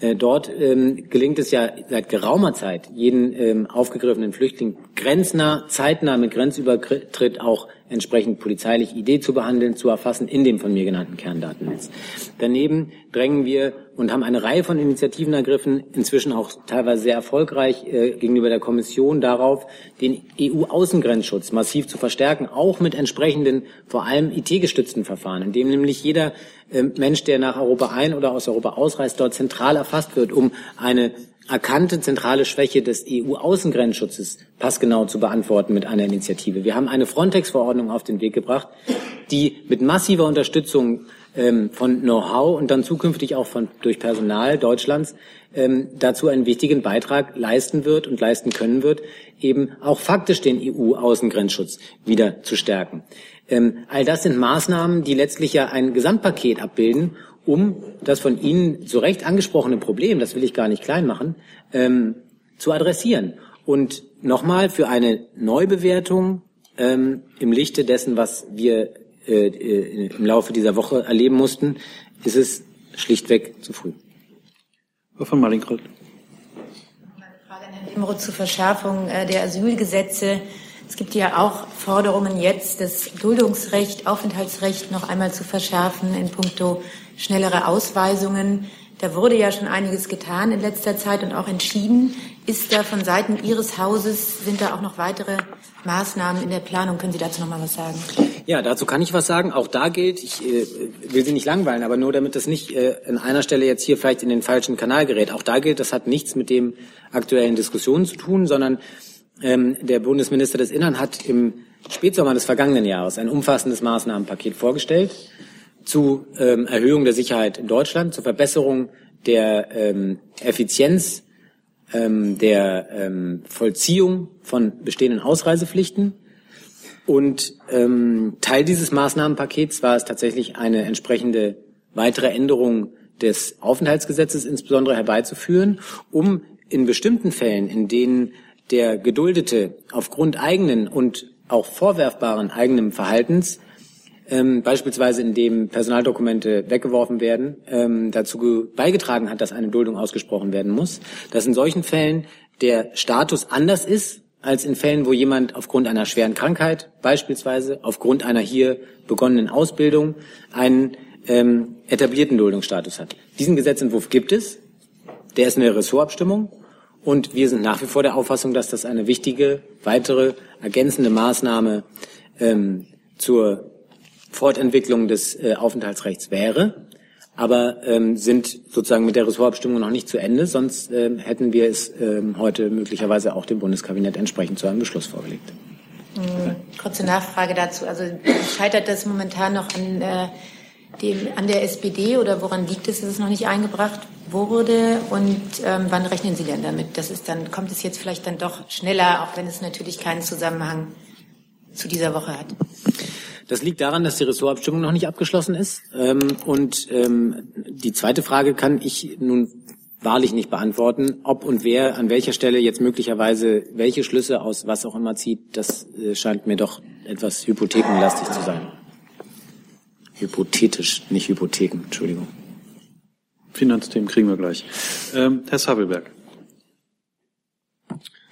Äh, dort ähm, gelingt es ja seit geraumer Zeit, jeden ähm, aufgegriffenen Flüchtling grenznah, zeitnah mit Grenzübertritt auch entsprechend polizeilich Idee zu behandeln, zu erfassen in dem von mir genannten Kerndatennetz. Daneben drängen wir und haben eine Reihe von Initiativen ergriffen, inzwischen auch teilweise sehr erfolgreich äh, gegenüber der Kommission darauf, den EU-Außengrenzschutz massiv zu verstärken, auch mit entsprechenden, vor allem IT-gestützten Verfahren, in dem nämlich jeder äh, Mensch, der nach Europa ein oder aus Europa ausreist, dort zentral erfasst wird, um eine erkannte zentrale Schwäche des EU-Außengrenzschutzes passgenau zu beantworten mit einer Initiative. Wir haben eine Frontex-Verordnung auf den Weg gebracht, die mit massiver Unterstützung ähm, von Know-how und dann zukünftig auch von, durch Personal Deutschlands ähm, dazu einen wichtigen Beitrag leisten wird und leisten können wird, eben auch faktisch den EU-Außengrenzschutz wieder zu stärken. Ähm, all das sind Maßnahmen, die letztlich ja ein Gesamtpaket abbilden um das von Ihnen zu Recht angesprochene Problem, das will ich gar nicht klein machen, ähm, zu adressieren. Und nochmal für eine Neubewertung ähm, im Lichte dessen, was wir äh, äh, im Laufe dieser Woche erleben mussten, ist es schlichtweg zu früh.
Frau von Malinkroth.
Meine Frage an Herrn Imroth zur Verschärfung äh, der Asylgesetze. Es gibt ja auch Forderungen jetzt, das Duldungsrecht, Aufenthaltsrecht noch einmal zu verschärfen in puncto schnellere Ausweisungen. Da wurde ja schon einiges getan in letzter Zeit und auch entschieden. Ist da von Seiten Ihres Hauses, sind da auch noch weitere Maßnahmen in der Planung? Können Sie dazu noch mal was sagen?
Ja, dazu kann ich was sagen. Auch da gilt, ich äh, will Sie nicht langweilen, aber nur damit das nicht äh, an einer Stelle jetzt hier vielleicht in den falschen Kanal gerät. Auch da gilt, das hat nichts mit dem aktuellen Diskussionen zu tun, sondern ähm, der Bundesminister des Innern hat im Spätsommer des vergangenen Jahres ein umfassendes Maßnahmenpaket vorgestellt zu ähm, Erhöhung der Sicherheit in Deutschland, zur Verbesserung der ähm, Effizienz ähm, der ähm, Vollziehung von bestehenden Ausreisepflichten. Und ähm, Teil dieses Maßnahmenpakets war es tatsächlich eine entsprechende weitere Änderung des Aufenthaltsgesetzes insbesondere herbeizuführen, um in bestimmten Fällen, in denen der Geduldete aufgrund eigenen und auch vorwerfbaren eigenen Verhaltens ähm, beispielsweise indem Personaldokumente weggeworfen werden, ähm, dazu beigetragen hat, dass eine Duldung ausgesprochen werden muss, dass in solchen Fällen der Status anders ist als in Fällen, wo jemand aufgrund einer schweren Krankheit, beispielsweise aufgrund einer hier begonnenen Ausbildung, einen ähm, etablierten Duldungsstatus hat. Diesen Gesetzentwurf gibt es. Der ist eine Ressortabstimmung. Und wir sind nach wie vor der Auffassung, dass das eine wichtige, weitere, ergänzende Maßnahme ähm, zur Fortentwicklung des äh, Aufenthaltsrechts wäre aber ähm, sind sozusagen mit der Ressortabstimmung noch nicht zu Ende, sonst ähm, hätten wir es ähm, heute möglicherweise auch dem Bundeskabinett entsprechend zu einem Beschluss vorgelegt.
Hm, kurze Nachfrage dazu. Also scheitert das momentan noch an, äh, dem, an der SPD oder woran liegt es, dass es noch nicht eingebracht wurde? Und ähm, wann rechnen Sie denn damit? Das ist dann, kommt es jetzt vielleicht dann doch schneller, auch wenn es natürlich keinen Zusammenhang zu dieser Woche hat?
Das liegt daran, dass die Ressortabstimmung noch nicht abgeschlossen ist. Ähm, und ähm, die zweite Frage kann ich nun wahrlich nicht beantworten. Ob und wer an welcher Stelle jetzt möglicherweise welche Schlüsse aus was auch immer zieht, das äh, scheint mir doch etwas hypothekenlastig zu sein. Hypothetisch, nicht Hypotheken, Entschuldigung.
Finanzthemen kriegen wir gleich. Ähm, Herr Sabelberg.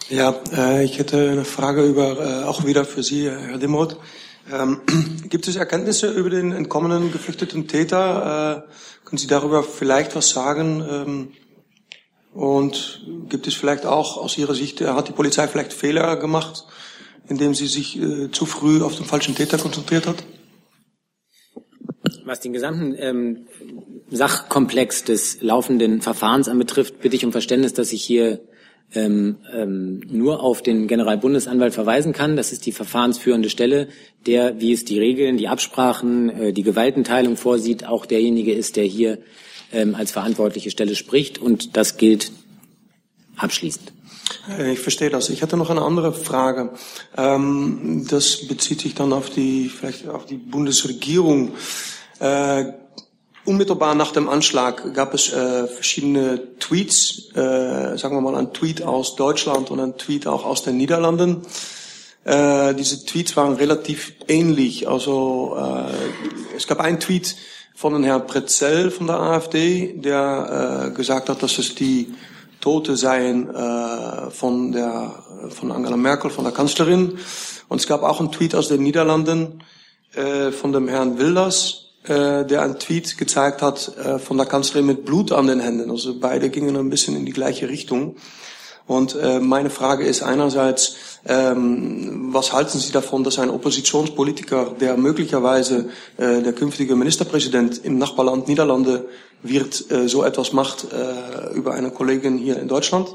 Ja, äh, ich hätte eine Frage über, äh, auch wieder für Sie, Herr Demoth. Ähm, gibt es Erkenntnisse über den entkommenen geflüchteten Täter? Äh, können Sie darüber vielleicht was sagen? Ähm, und gibt es vielleicht auch aus Ihrer Sicht, hat die Polizei vielleicht Fehler gemacht, indem sie sich äh, zu früh auf den falschen Täter konzentriert hat?
Was den gesamten ähm, Sachkomplex des laufenden Verfahrens anbetrifft, bitte ich um Verständnis, dass ich hier ähm, ähm, nur auf den Generalbundesanwalt verweisen kann. Das ist die verfahrensführende Stelle, der, wie es die Regeln, die Absprachen, äh, die Gewaltenteilung vorsieht, auch derjenige ist, der hier ähm, als verantwortliche Stelle spricht. Und das gilt abschließend.
Äh, ich verstehe das. Ich hatte noch eine andere Frage. Ähm, das bezieht sich dann auf die, vielleicht auf die Bundesregierung. Äh, Unmittelbar nach dem Anschlag gab es äh, verschiedene Tweets, äh, sagen wir mal ein Tweet aus Deutschland und ein Tweet auch aus den Niederlanden. Äh, diese Tweets waren relativ ähnlich. Also äh, es gab einen Tweet von dem Herrn Pretzel von der AfD, der äh, gesagt hat, dass es die Tote seien äh, von der von Angela Merkel, von der Kanzlerin. Und es gab auch einen Tweet aus den Niederlanden äh, von dem Herrn Wilders, äh, der einen Tweet gezeigt hat äh, von der Kanzlerin mit Blut an den Händen. Also beide gingen ein bisschen in die gleiche Richtung. Und äh, meine Frage ist einerseits, ähm, was halten Sie davon, dass ein Oppositionspolitiker, der möglicherweise äh, der künftige Ministerpräsident im Nachbarland Niederlande wird, äh, so etwas macht äh, über eine Kollegin hier in Deutschland?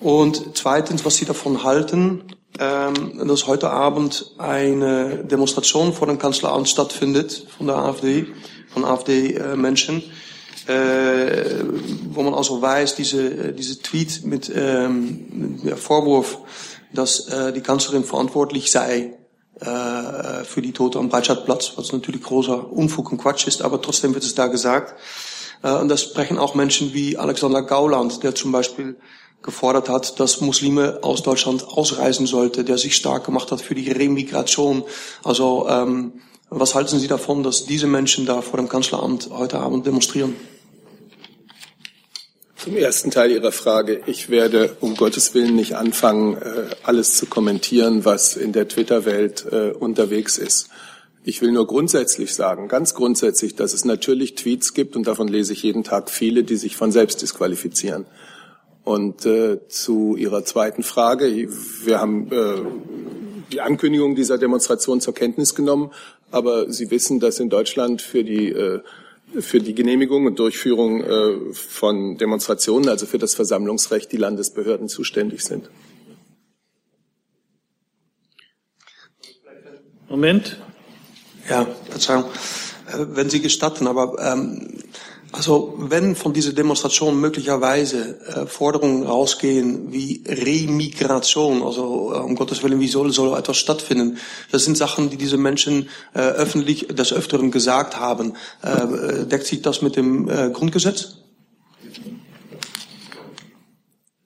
Und zweitens, was Sie davon halten, ähm, dass heute Abend eine Demonstration vor dem Kanzleramt stattfindet von der AfD, von AfD-Menschen, äh, wo man also weiß, diese, diese Tweet mit ähm, der Vorwurf, dass äh, die Kanzlerin verantwortlich sei äh, für die Tote am Breitscheidplatz, was natürlich großer Unfug und Quatsch ist, aber trotzdem wird es da gesagt. Äh, und das sprechen auch Menschen wie Alexander Gauland, der zum Beispiel gefordert hat, dass Muslime aus Deutschland ausreisen sollte, der sich stark gemacht hat für die Remigration. Also ähm, was halten Sie davon, dass diese Menschen da vor dem Kanzleramt heute Abend demonstrieren?
Zum ersten Teil Ihrer Frage. Ich werde um Gottes Willen nicht anfangen, äh, alles zu kommentieren, was in der Twitter-Welt äh, unterwegs ist. Ich will nur grundsätzlich sagen, ganz grundsätzlich, dass es natürlich Tweets gibt, und davon lese ich jeden Tag viele, die sich von selbst disqualifizieren. Und äh, zu Ihrer zweiten Frage, wir haben äh, die Ankündigung dieser Demonstration zur Kenntnis genommen, aber Sie wissen, dass in Deutschland für die äh, für die Genehmigung und Durchführung äh, von Demonstrationen, also für das Versammlungsrecht, die Landesbehörden zuständig sind.
Moment.
Ja, Verzeihung. Äh, wenn Sie gestatten, aber ähm, also wenn von dieser Demonstration möglicherweise äh, Forderungen rausgehen wie Remigration, also äh, um Gottes Willen, wie soll so etwas stattfinden? Das sind Sachen, die diese Menschen äh, öffentlich des Öfteren gesagt haben. Äh, deckt sich das mit dem äh, Grundgesetz?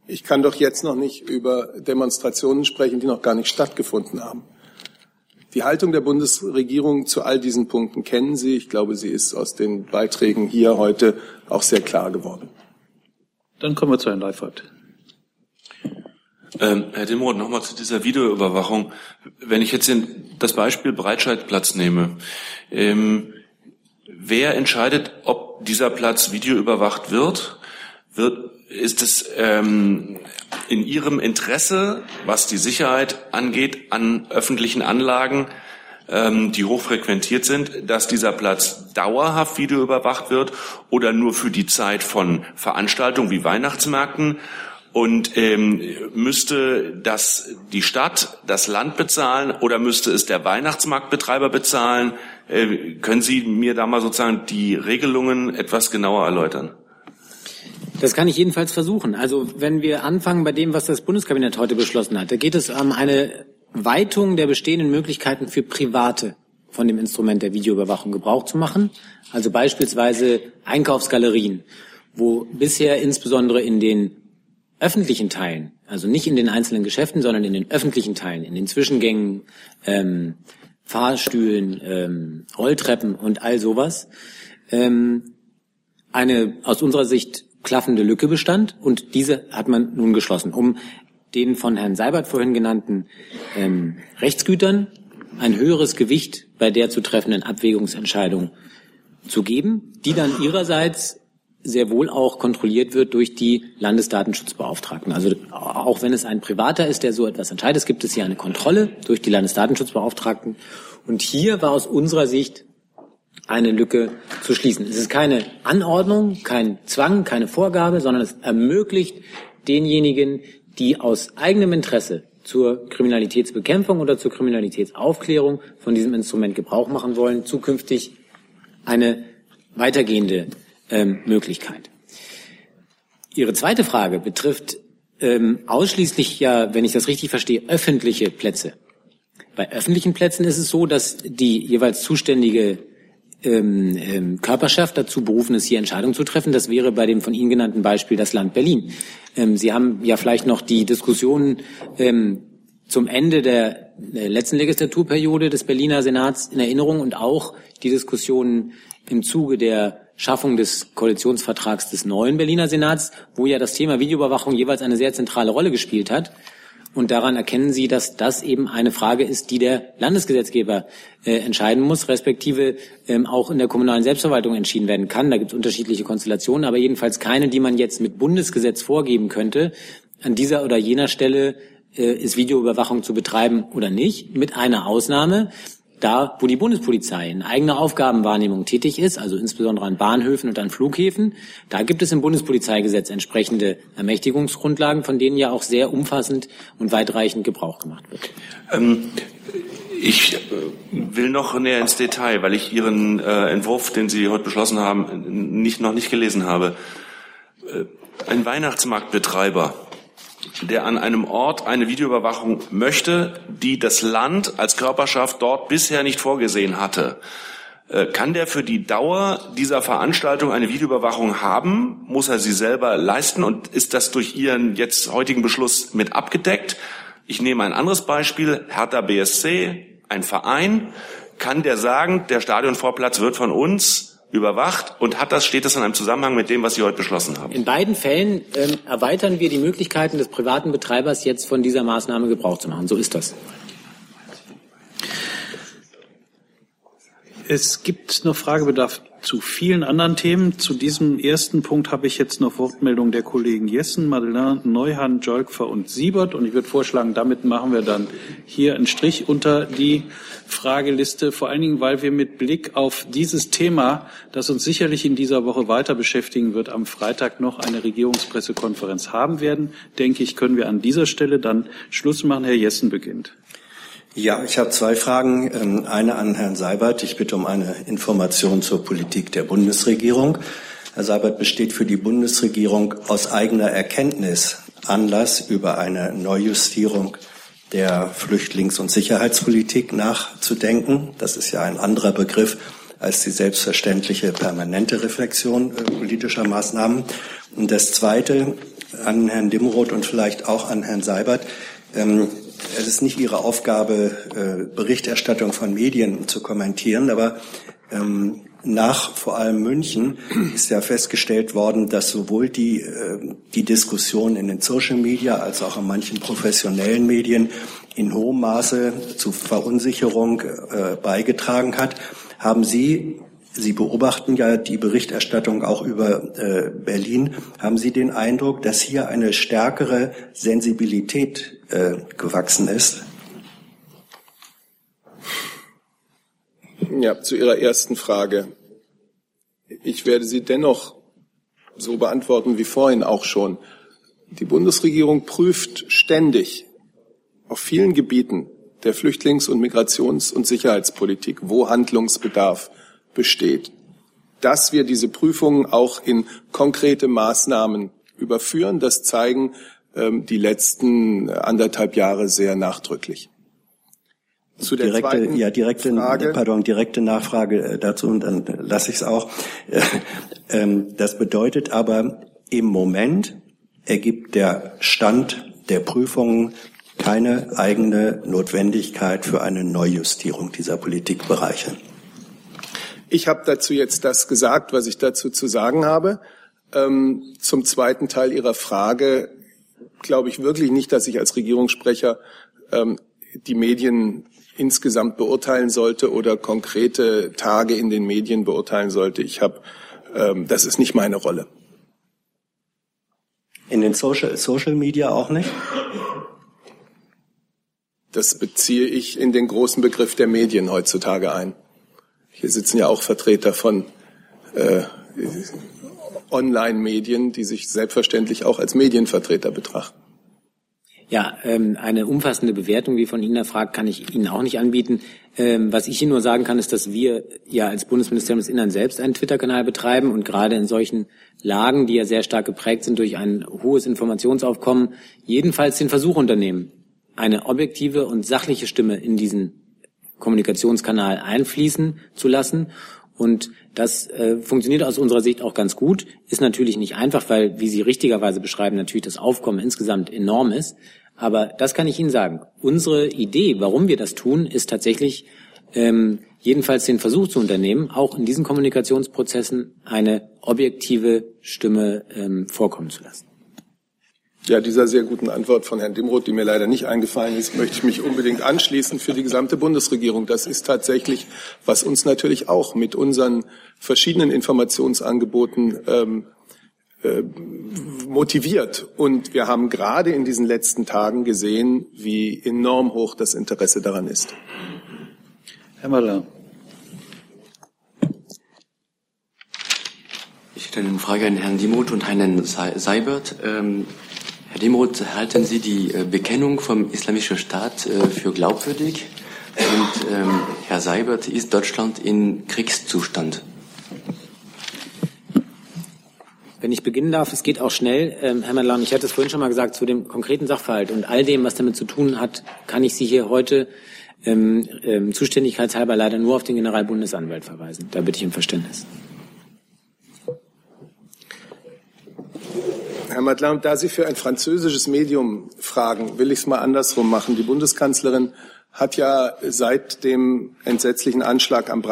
Ich kann doch jetzt noch nicht über Demonstrationen sprechen, die noch gar nicht stattgefunden haben. Die Haltung der Bundesregierung zu all diesen Punkten kennen Sie. Ich glaube, sie ist aus den Beiträgen hier heute auch sehr klar geworden.
Dann kommen wir zu Herrn Leifert.
Ähm, Herr Dimroth, nochmal zu dieser Videoüberwachung. Wenn ich jetzt den, das Beispiel Breitscheidplatz nehme, ähm, wer entscheidet, ob dieser Platz videoüberwacht wird? Wird ist es ähm, in Ihrem Interesse, was die Sicherheit angeht, an öffentlichen Anlagen, ähm, die hochfrequentiert sind, dass dieser Platz dauerhaft videoüberwacht wird oder nur für die Zeit von Veranstaltungen wie Weihnachtsmärkten? Und ähm, müsste das die Stadt, das Land bezahlen oder müsste es der Weihnachtsmarktbetreiber bezahlen? Äh, können Sie mir da mal sozusagen die Regelungen etwas genauer erläutern?
Das kann ich jedenfalls versuchen. Also wenn wir anfangen bei dem, was das Bundeskabinett heute beschlossen hat, da geht es um eine Weitung der bestehenden Möglichkeiten für Private von dem Instrument der Videoüberwachung Gebrauch zu machen. Also beispielsweise Einkaufsgalerien, wo bisher insbesondere in den öffentlichen Teilen, also nicht in den einzelnen Geschäften, sondern in den öffentlichen Teilen, in den Zwischengängen, ähm, Fahrstühlen, ähm, Rolltreppen und all sowas, ähm, eine aus unserer Sicht klaffende Lücke bestand und diese hat man nun geschlossen, um den von Herrn Seibert vorhin genannten ähm, Rechtsgütern ein höheres Gewicht bei der zu treffenden Abwägungsentscheidung zu geben, die dann ihrerseits sehr wohl auch kontrolliert wird durch die Landesdatenschutzbeauftragten. Also auch wenn es ein Privater ist, der so etwas entscheidet, gibt es hier eine Kontrolle durch die Landesdatenschutzbeauftragten. Und hier war aus unserer Sicht eine Lücke zu schließen. Es ist keine Anordnung, kein Zwang, keine Vorgabe, sondern es ermöglicht denjenigen, die aus eigenem Interesse zur Kriminalitätsbekämpfung oder zur Kriminalitätsaufklärung von diesem Instrument Gebrauch machen wollen, zukünftig eine weitergehende ähm, Möglichkeit. Ihre zweite Frage betrifft ähm, ausschließlich ja, wenn ich das richtig verstehe, öffentliche Plätze. Bei öffentlichen Plätzen ist es so, dass die jeweils zuständige ähm, ähm, Körperschaft dazu berufen ist, hier Entscheidungen zu treffen. Das wäre bei dem von Ihnen genannten Beispiel das Land Berlin. Ähm, Sie haben ja vielleicht noch die Diskussionen ähm, zum Ende der, der letzten Legislaturperiode des Berliner Senats in Erinnerung und auch die Diskussionen im Zuge der Schaffung des Koalitionsvertrags des neuen Berliner Senats, wo ja das Thema Videoüberwachung jeweils eine sehr zentrale Rolle gespielt hat. Und daran erkennen Sie, dass das eben eine Frage ist, die der Landesgesetzgeber äh, entscheiden muss, respektive ähm, auch in der kommunalen Selbstverwaltung entschieden werden kann. Da gibt es unterschiedliche Konstellationen, aber jedenfalls keine, die man jetzt mit Bundesgesetz vorgeben könnte. An dieser oder jener Stelle äh, ist Videoüberwachung zu betreiben oder nicht, mit einer Ausnahme da, wo die Bundespolizei in eigener Aufgabenwahrnehmung tätig ist, also insbesondere an Bahnhöfen und an Flughäfen, da gibt es im Bundespolizeigesetz entsprechende Ermächtigungsgrundlagen, von denen ja auch sehr umfassend und weitreichend Gebrauch gemacht wird.
Ähm, ich äh, will noch näher ins Detail, weil ich Ihren äh, Entwurf, den Sie heute beschlossen haben, nicht, noch nicht gelesen habe. Äh, ein Weihnachtsmarktbetreiber der an einem Ort eine Videoüberwachung möchte, die das Land als Körperschaft dort bisher nicht vorgesehen hatte. Äh, kann der für die Dauer dieser Veranstaltung eine Videoüberwachung haben? Muss er sie selber leisten? Und ist das durch Ihren jetzt heutigen Beschluss mit abgedeckt? Ich nehme ein anderes Beispiel. Hertha BSC, ein Verein. Kann der sagen, der Stadionvorplatz wird von uns überwacht und hat das, steht das in einem Zusammenhang mit dem, was Sie heute beschlossen haben?
In beiden Fällen ähm, erweitern wir die Möglichkeiten des privaten Betreibers, jetzt von dieser Maßnahme Gebrauch zu machen. So ist das.
Es gibt noch Fragebedarf zu vielen anderen Themen. Zu diesem ersten Punkt habe ich jetzt noch Wortmeldungen der Kollegen Jessen, Madeleine, Neuhan, Jolkfer und Siebert. Und ich würde vorschlagen, damit machen wir dann hier einen Strich unter die Frageliste, vor allen Dingen, weil wir mit Blick auf dieses Thema, das uns sicherlich in dieser Woche weiter beschäftigen wird, am Freitag noch eine Regierungspressekonferenz haben werden, denke ich, können wir an dieser Stelle dann Schluss machen. Herr Jessen beginnt.
Ja, ich habe zwei Fragen. Ähm, eine an Herrn Seibert. Ich bitte um eine Information zur Politik der Bundesregierung. Herr Seibert, besteht für die Bundesregierung aus eigener Erkenntnis Anlass, über eine Neujustierung der Flüchtlings- und Sicherheitspolitik nachzudenken? Das ist ja ein anderer Begriff als die selbstverständliche permanente Reflexion äh, politischer Maßnahmen. Und das Zweite an Herrn Dimroth und vielleicht auch an Herrn Seibert. Ähm, es ist nicht Ihre Aufgabe, äh, Berichterstattung von Medien zu kommentieren, aber ähm, nach vor allem München ist ja festgestellt worden, dass sowohl die, äh, die Diskussion in den Social Media als auch in manchen professionellen Medien in hohem Maße zu Verunsicherung äh, beigetragen hat. Haben Sie Sie beobachten ja die Berichterstattung auch über äh, Berlin. Haben Sie den Eindruck, dass hier eine stärkere Sensibilität äh, gewachsen ist?
Ja, zu Ihrer ersten Frage. Ich werde sie dennoch so beantworten wie vorhin auch schon. Die Bundesregierung prüft ständig auf vielen Gebieten der Flüchtlings- und Migrations- und Sicherheitspolitik, wo Handlungsbedarf besteht. Dass wir diese Prüfungen auch in konkrete Maßnahmen überführen, das zeigen ähm, die letzten anderthalb Jahre sehr nachdrücklich.
Zu der direkte, ja, direkte, Frage. Pardon, direkte Nachfrage äh, dazu und dann lasse ich es auch. Ähm, das bedeutet aber, im Moment ergibt der Stand der Prüfungen keine eigene Notwendigkeit für eine Neujustierung dieser Politikbereiche.
Ich habe dazu jetzt das gesagt, was ich dazu zu sagen habe. Ähm, zum zweiten Teil Ihrer Frage glaube ich wirklich nicht, dass ich als Regierungssprecher ähm, die Medien insgesamt beurteilen sollte oder konkrete Tage in den Medien beurteilen sollte. Ich habe, ähm, das ist nicht meine Rolle.
In den Social, Social Media auch nicht?
Das beziehe ich in den großen Begriff der Medien heutzutage ein. Hier sitzen ja auch Vertreter von äh, Online-Medien, die sich selbstverständlich auch als Medienvertreter betrachten.
Ja, ähm, eine umfassende Bewertung, wie von Ihnen erfragt, kann ich Ihnen auch nicht anbieten. Ähm, was ich Ihnen nur sagen kann, ist, dass wir ja als Bundesministerium des Innern selbst einen Twitter-Kanal betreiben und gerade in solchen Lagen, die ja sehr stark geprägt sind durch ein hohes Informationsaufkommen, jedenfalls den Versuch unternehmen, eine objektive und sachliche Stimme in diesen Kommunikationskanal einfließen zu lassen. Und das äh, funktioniert aus unserer Sicht auch ganz gut. Ist natürlich nicht einfach, weil, wie Sie richtigerweise beschreiben, natürlich das Aufkommen insgesamt enorm ist. Aber das kann ich Ihnen sagen. Unsere Idee, warum wir das tun, ist tatsächlich ähm, jedenfalls den Versuch zu unternehmen, auch in diesen Kommunikationsprozessen eine objektive Stimme ähm, vorkommen zu lassen.
Ja, dieser sehr guten Antwort von Herrn Dimroth, die mir leider nicht eingefallen ist, möchte ich mich unbedingt anschließen für die gesamte Bundesregierung. Das ist tatsächlich, was uns natürlich auch mit unseren verschiedenen Informationsangeboten ähm, äh, motiviert. Und wir haben gerade in diesen letzten Tagen gesehen, wie enorm hoch das Interesse daran ist.
Herr Maller.
Ich stelle eine Frage an Herrn Dimroth und Herrn Seibert. Ähm, Herr Dimroth, halten Sie die äh, Bekennung vom Islamischen Staat äh, für glaubwürdig? Und ähm, Herr Seibert, ist Deutschland in Kriegszustand?
Wenn ich beginnen darf, es geht auch schnell. Ähm, Herr Madlan, ich hatte es vorhin schon mal gesagt, zu dem konkreten Sachverhalt und all dem, was damit zu tun hat, kann ich Sie hier heute ähm, ähm, zuständigkeitshalber leider nur auf den Generalbundesanwalt verweisen. Da bitte ich um Verständnis.
Herr Madlam, da Sie für ein französisches Medium fragen, will ich es mal andersrum machen. Die Bundeskanzlerin hat ja seit dem entsetzlichen Anschlag am,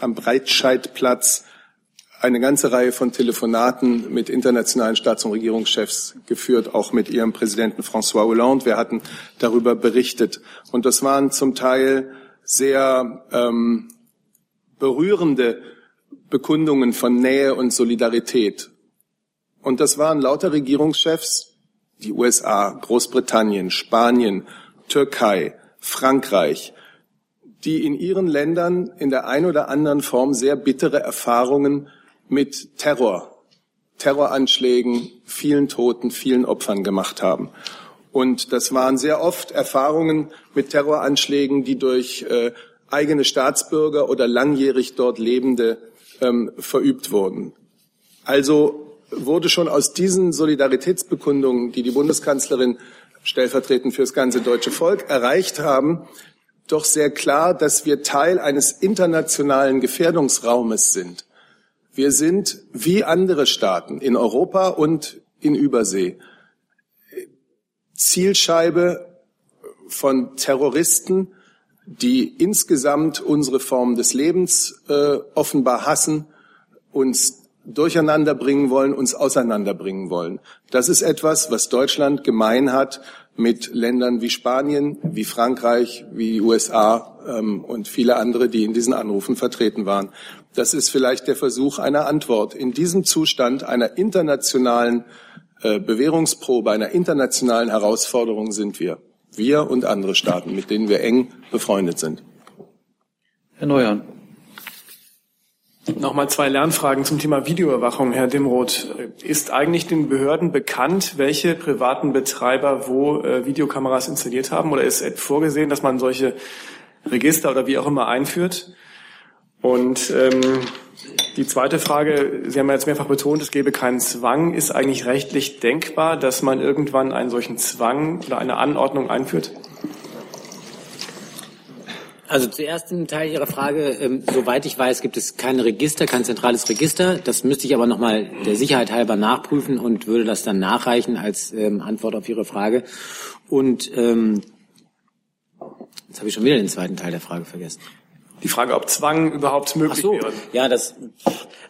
am Breitscheidplatz eine ganze Reihe von Telefonaten mit internationalen Staats- und Regierungschefs geführt, auch mit ihrem Präsidenten François Hollande. Wir hatten darüber berichtet. Und das waren zum Teil sehr ähm, berührende Bekundungen von Nähe und Solidarität. Und das waren lauter Regierungschefs, die USA, Großbritannien, Spanien, Türkei, Frankreich, die in ihren Ländern in der ein oder anderen Form sehr bittere Erfahrungen mit Terror, Terroranschlägen, vielen Toten, vielen Opfern gemacht haben. Und das waren sehr oft Erfahrungen mit Terroranschlägen, die durch äh, eigene Staatsbürger oder langjährig dort Lebende ähm, verübt wurden. Also wurde schon aus diesen Solidaritätsbekundungen, die die Bundeskanzlerin stellvertretend für das ganze deutsche Volk erreicht haben, doch sehr klar, dass wir Teil eines internationalen Gefährdungsraumes sind. Wir sind wie andere Staaten in Europa und in Übersee Zielscheibe von Terroristen, die insgesamt unsere Form des Lebens äh, offenbar hassen, uns durcheinander bringen wollen, uns auseinanderbringen wollen. Das ist etwas, was Deutschland gemein hat mit Ländern wie Spanien, wie Frankreich, wie USA ähm, und viele andere, die in diesen Anrufen vertreten waren. Das ist vielleicht der Versuch einer Antwort. In diesem Zustand einer internationalen äh, Bewährungsprobe, einer internationalen Herausforderung sind wir. Wir und andere Staaten, mit denen wir eng befreundet sind.
Herr Neuhan.
Nochmal zwei Lernfragen zum Thema Videoüberwachung, Herr Dimroth. Ist eigentlich den Behörden bekannt, welche privaten Betreiber wo äh, Videokameras installiert haben? Oder ist vorgesehen, dass man solche Register oder wie auch immer einführt? Und ähm, die zweite Frage, Sie haben ja jetzt mehrfach betont, es gäbe keinen Zwang. Ist eigentlich rechtlich denkbar, dass man irgendwann einen solchen Zwang oder eine Anordnung einführt?
Also zuerst im Teil Ihrer Frage, ähm, soweit ich weiß, gibt es kein Register, kein zentrales Register. Das müsste ich aber nochmal der Sicherheit halber nachprüfen und würde das dann nachreichen als ähm, Antwort auf Ihre Frage. Und ähm, jetzt habe ich schon wieder den zweiten Teil der Frage vergessen.
Die Frage, ob Zwang überhaupt möglich
so,
wäre.
Ja, das,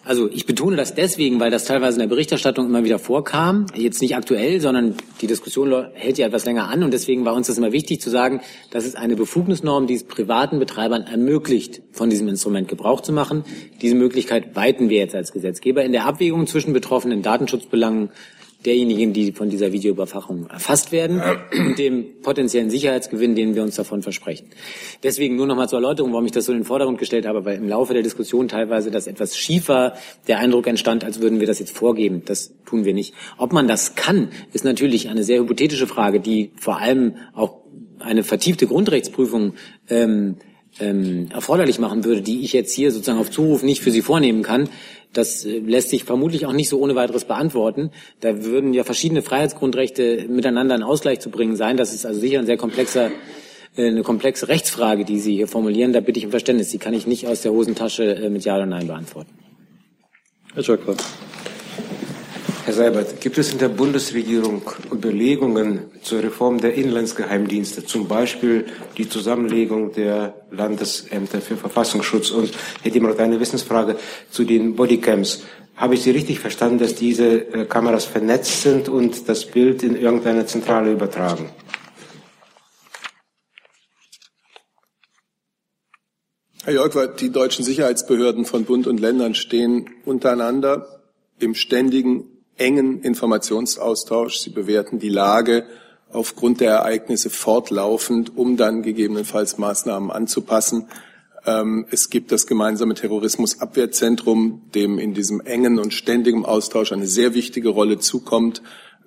also ich betone das deswegen, weil das teilweise in der Berichterstattung immer wieder vorkam. Jetzt nicht aktuell, sondern die Diskussion hält ja etwas länger an und deswegen war uns das immer wichtig zu sagen, das ist eine Befugnisnorm, die es privaten Betreibern ermöglicht, von diesem Instrument Gebrauch zu machen. Diese Möglichkeit weiten wir jetzt als Gesetzgeber in der Abwägung zwischen betroffenen Datenschutzbelangen derjenigen, die von dieser Videoüberwachung erfasst werden und dem potenziellen Sicherheitsgewinn, den wir uns davon versprechen. Deswegen nur noch mal zur Erläuterung, warum ich das so in den Vordergrund gestellt habe, weil im Laufe der Diskussion teilweise das etwas schiefer der Eindruck entstand, als würden wir das jetzt vorgeben. Das tun wir nicht. Ob man das kann, ist natürlich eine sehr hypothetische Frage, die vor allem auch eine vertiefte Grundrechtsprüfung ähm, ähm, erforderlich machen würde, die ich jetzt hier sozusagen auf Zuruf nicht für Sie vornehmen kann. Das äh, lässt sich vermutlich auch nicht so ohne weiteres beantworten. Da würden ja verschiedene Freiheitsgrundrechte miteinander in Ausgleich zu bringen sein. Das ist also sicher ein sehr komplexer äh, eine komplexe Rechtsfrage, die Sie hier formulieren. Da bitte ich um Verständnis. Die kann ich nicht aus der Hosentasche äh, mit Ja oder Nein beantworten.
Herr Schöckler.
Herr Seibert, gibt es in der Bundesregierung Überlegungen zur Reform der Inlandsgeheimdienste, zum Beispiel die Zusammenlegung der Landesämter für Verfassungsschutz? Und Herr Dimroth, eine Wissensfrage zu den Bodycams. Habe ich Sie richtig verstanden, dass diese äh, Kameras vernetzt sind und das Bild in irgendeine Zentrale übertragen?
Herr Jörgwart, die deutschen Sicherheitsbehörden von Bund und Ländern stehen untereinander im ständigen engen Informationsaustausch. Sie bewerten die Lage aufgrund der Ereignisse fortlaufend, um dann gegebenenfalls Maßnahmen anzupassen. Ähm, es gibt das gemeinsame Terrorismusabwehrzentrum, dem in diesem engen und ständigen Austausch eine sehr wichtige Rolle zukommt.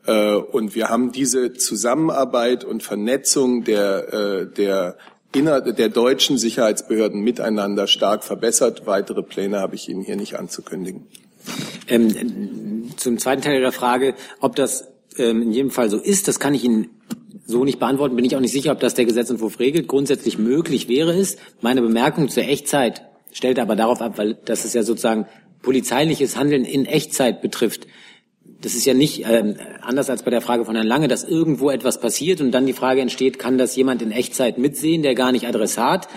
Äh, und wir haben diese Zusammenarbeit und Vernetzung der, äh, der, inner, der deutschen Sicherheitsbehörden miteinander stark verbessert. Weitere Pläne habe ich Ihnen hier nicht anzukündigen.
Ähm, zum zweiten Teil der Frage, ob das ähm, in jedem Fall so ist, das kann ich Ihnen so nicht beantworten. Bin ich auch nicht sicher, ob das der Gesetzentwurf regelt. Grundsätzlich möglich wäre es. Meine Bemerkung zur Echtzeit stellt aber darauf ab, weil das ist ja sozusagen polizeiliches Handeln in Echtzeit betrifft. Das ist ja nicht ähm, anders als bei der Frage von Herrn Lange, dass irgendwo etwas passiert und dann die Frage entsteht, kann das jemand in Echtzeit mitsehen, der gar nicht Adressat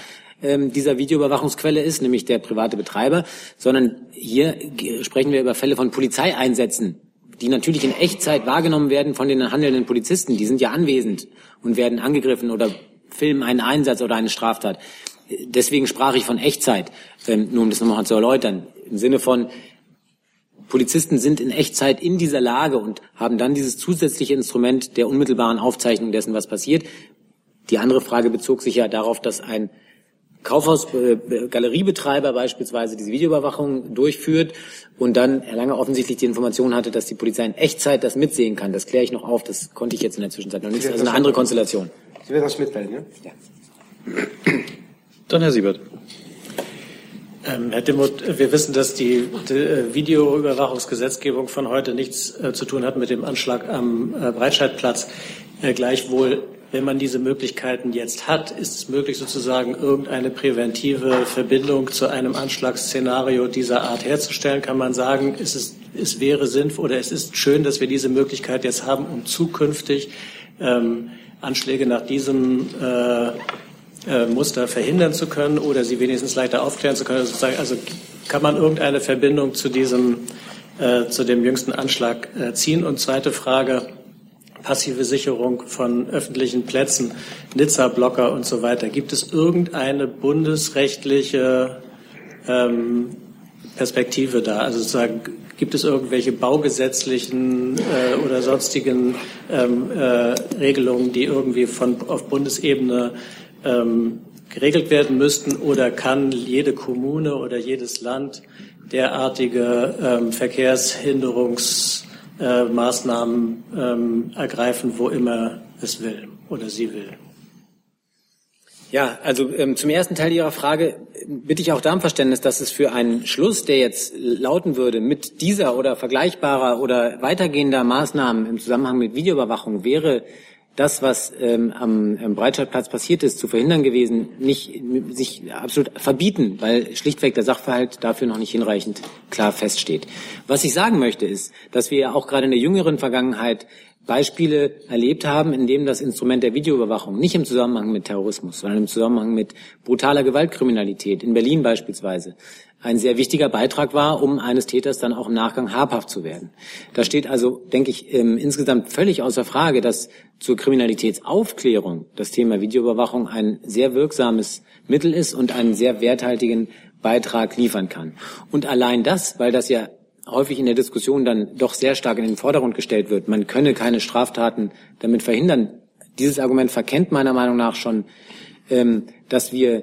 dieser Videoüberwachungsquelle ist, nämlich der private Betreiber, sondern hier sprechen wir über Fälle von Polizeieinsätzen, die natürlich in Echtzeit wahrgenommen werden von den handelnden Polizisten. Die sind ja anwesend und werden angegriffen oder filmen einen Einsatz oder eine Straftat. Deswegen sprach ich von Echtzeit, ähm, nur um das nochmal zu erläutern, im Sinne von, Polizisten sind in Echtzeit in dieser Lage und haben dann dieses zusätzliche Instrument der unmittelbaren Aufzeichnung dessen, was passiert. Die andere Frage bezog sich ja darauf, dass ein Kaufhaus, äh, Galeriebetreiber beispielsweise diese Videoüberwachung durchführt und dann Herr Lange offensichtlich die Information hatte, dass die Polizei in Echtzeit das mitsehen kann. Das kläre ich noch auf. Das konnte ich jetzt in der Zwischenzeit noch nicht. Das ist also eine andere Konstellation.
Sie werden das mitteilen, ne?
Ja.
Dann Herr Siebert.
Ähm, Herr Dimmut, wir wissen, dass die, die äh, Videoüberwachungsgesetzgebung von heute nichts äh, zu tun hat mit dem Anschlag am äh, Breitscheidplatz. Äh, gleichwohl wenn man diese Möglichkeiten jetzt hat, ist es möglich, sozusagen irgendeine präventive Verbindung zu einem Anschlagsszenario dieser Art herzustellen? Kann man sagen, es, ist, es wäre sinnvoll oder es ist schön, dass wir diese Möglichkeit jetzt haben, um zukünftig ähm, Anschläge nach diesem äh, äh, Muster verhindern zu können oder sie wenigstens leichter aufklären zu können. Sozusagen, also kann man irgendeine Verbindung zu diesem, äh, zu dem jüngsten Anschlag äh, ziehen? Und zweite Frage, passive Sicherung von öffentlichen Plätzen, Nizza-Blocker und so weiter. Gibt es irgendeine bundesrechtliche ähm, Perspektive da? Also sozusagen Gibt es irgendwelche baugesetzlichen äh, oder sonstigen ähm, äh, Regelungen, die irgendwie von, auf Bundesebene ähm, geregelt werden müssten? Oder kann jede Kommune oder jedes Land derartige ähm, Verkehrshinderungsmaßnahmen ähm, ergreifen, wo immer es will oder sie will?
Ja, also ähm, zum ersten Teil Ihrer Frage bitte ich auch da um Verständnis, dass es für einen Schluss, der jetzt lauten würde, mit dieser oder vergleichbarer oder weitergehender Maßnahmen im Zusammenhang mit Videoüberwachung wäre das, was ähm, am, am Breitscheidplatz passiert ist, zu verhindern gewesen, nicht sich absolut verbieten, weil schlichtweg der Sachverhalt dafür noch nicht hinreichend klar feststeht. Was ich sagen möchte, ist, dass wir auch gerade in der jüngeren Vergangenheit Beispiele erlebt haben, in dem das Instrument der Videoüberwachung nicht im Zusammenhang mit Terrorismus, sondern im Zusammenhang mit brutaler Gewaltkriminalität, in Berlin beispielsweise, ein sehr wichtiger Beitrag war, um eines Täters dann auch im Nachgang habhaft zu werden. Da steht also, denke ich, insgesamt völlig außer Frage, dass zur Kriminalitätsaufklärung das Thema Videoüberwachung ein sehr wirksames Mittel ist und einen sehr werthaltigen Beitrag liefern kann. Und allein das, weil das ja häufig in der Diskussion dann doch sehr stark in den Vordergrund gestellt wird, man könne keine Straftaten damit verhindern. Dieses Argument verkennt meiner Meinung nach schon, ähm, dass wir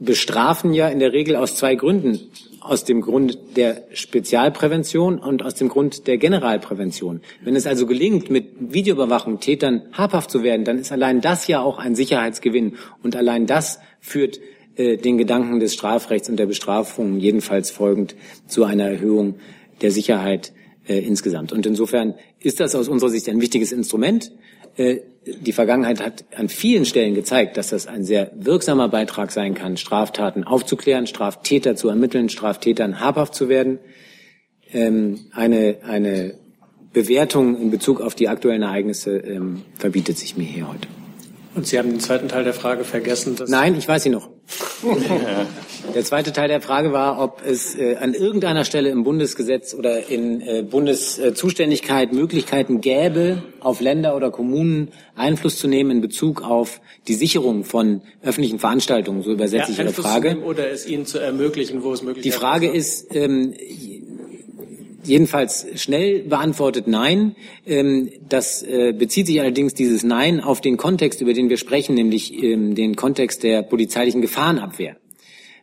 bestrafen ja in der Regel aus zwei Gründen. Aus dem Grund der Spezialprävention und aus dem Grund der Generalprävention. Wenn es also gelingt, mit Videoüberwachung Tätern habhaft zu werden, dann ist allein das ja auch ein Sicherheitsgewinn. Und allein das führt äh, den Gedanken des Strafrechts und der Bestrafung jedenfalls folgend zu einer Erhöhung der Sicherheit äh, insgesamt. Und insofern ist das aus unserer Sicht ein wichtiges Instrument. Äh, die Vergangenheit hat an vielen Stellen gezeigt, dass das ein sehr wirksamer Beitrag sein kann, Straftaten aufzuklären, Straftäter zu ermitteln, Straftätern habhaft zu werden. Ähm, eine, eine Bewertung in Bezug auf die aktuellen Ereignisse ähm, verbietet sich mir hier heute.
Und Sie haben den zweiten Teil der Frage vergessen.
Nein, ich weiß sie noch. der zweite Teil der Frage war, ob es äh, an irgendeiner Stelle im Bundesgesetz oder in äh, Bundeszuständigkeit Möglichkeiten gäbe, auf Länder oder Kommunen Einfluss zu nehmen in Bezug auf die Sicherung von öffentlichen Veranstaltungen. So übersetze ja, ich Ihre Frage.
Oder es ihnen zu ermöglichen, wo es möglich
ist. Die Frage ist, ähm, jedenfalls schnell beantwortet Nein. Ähm, das äh, bezieht sich allerdings dieses Nein auf den Kontext, über den wir sprechen, nämlich ähm, den Kontext der polizeilichen Gefahrenabwehr.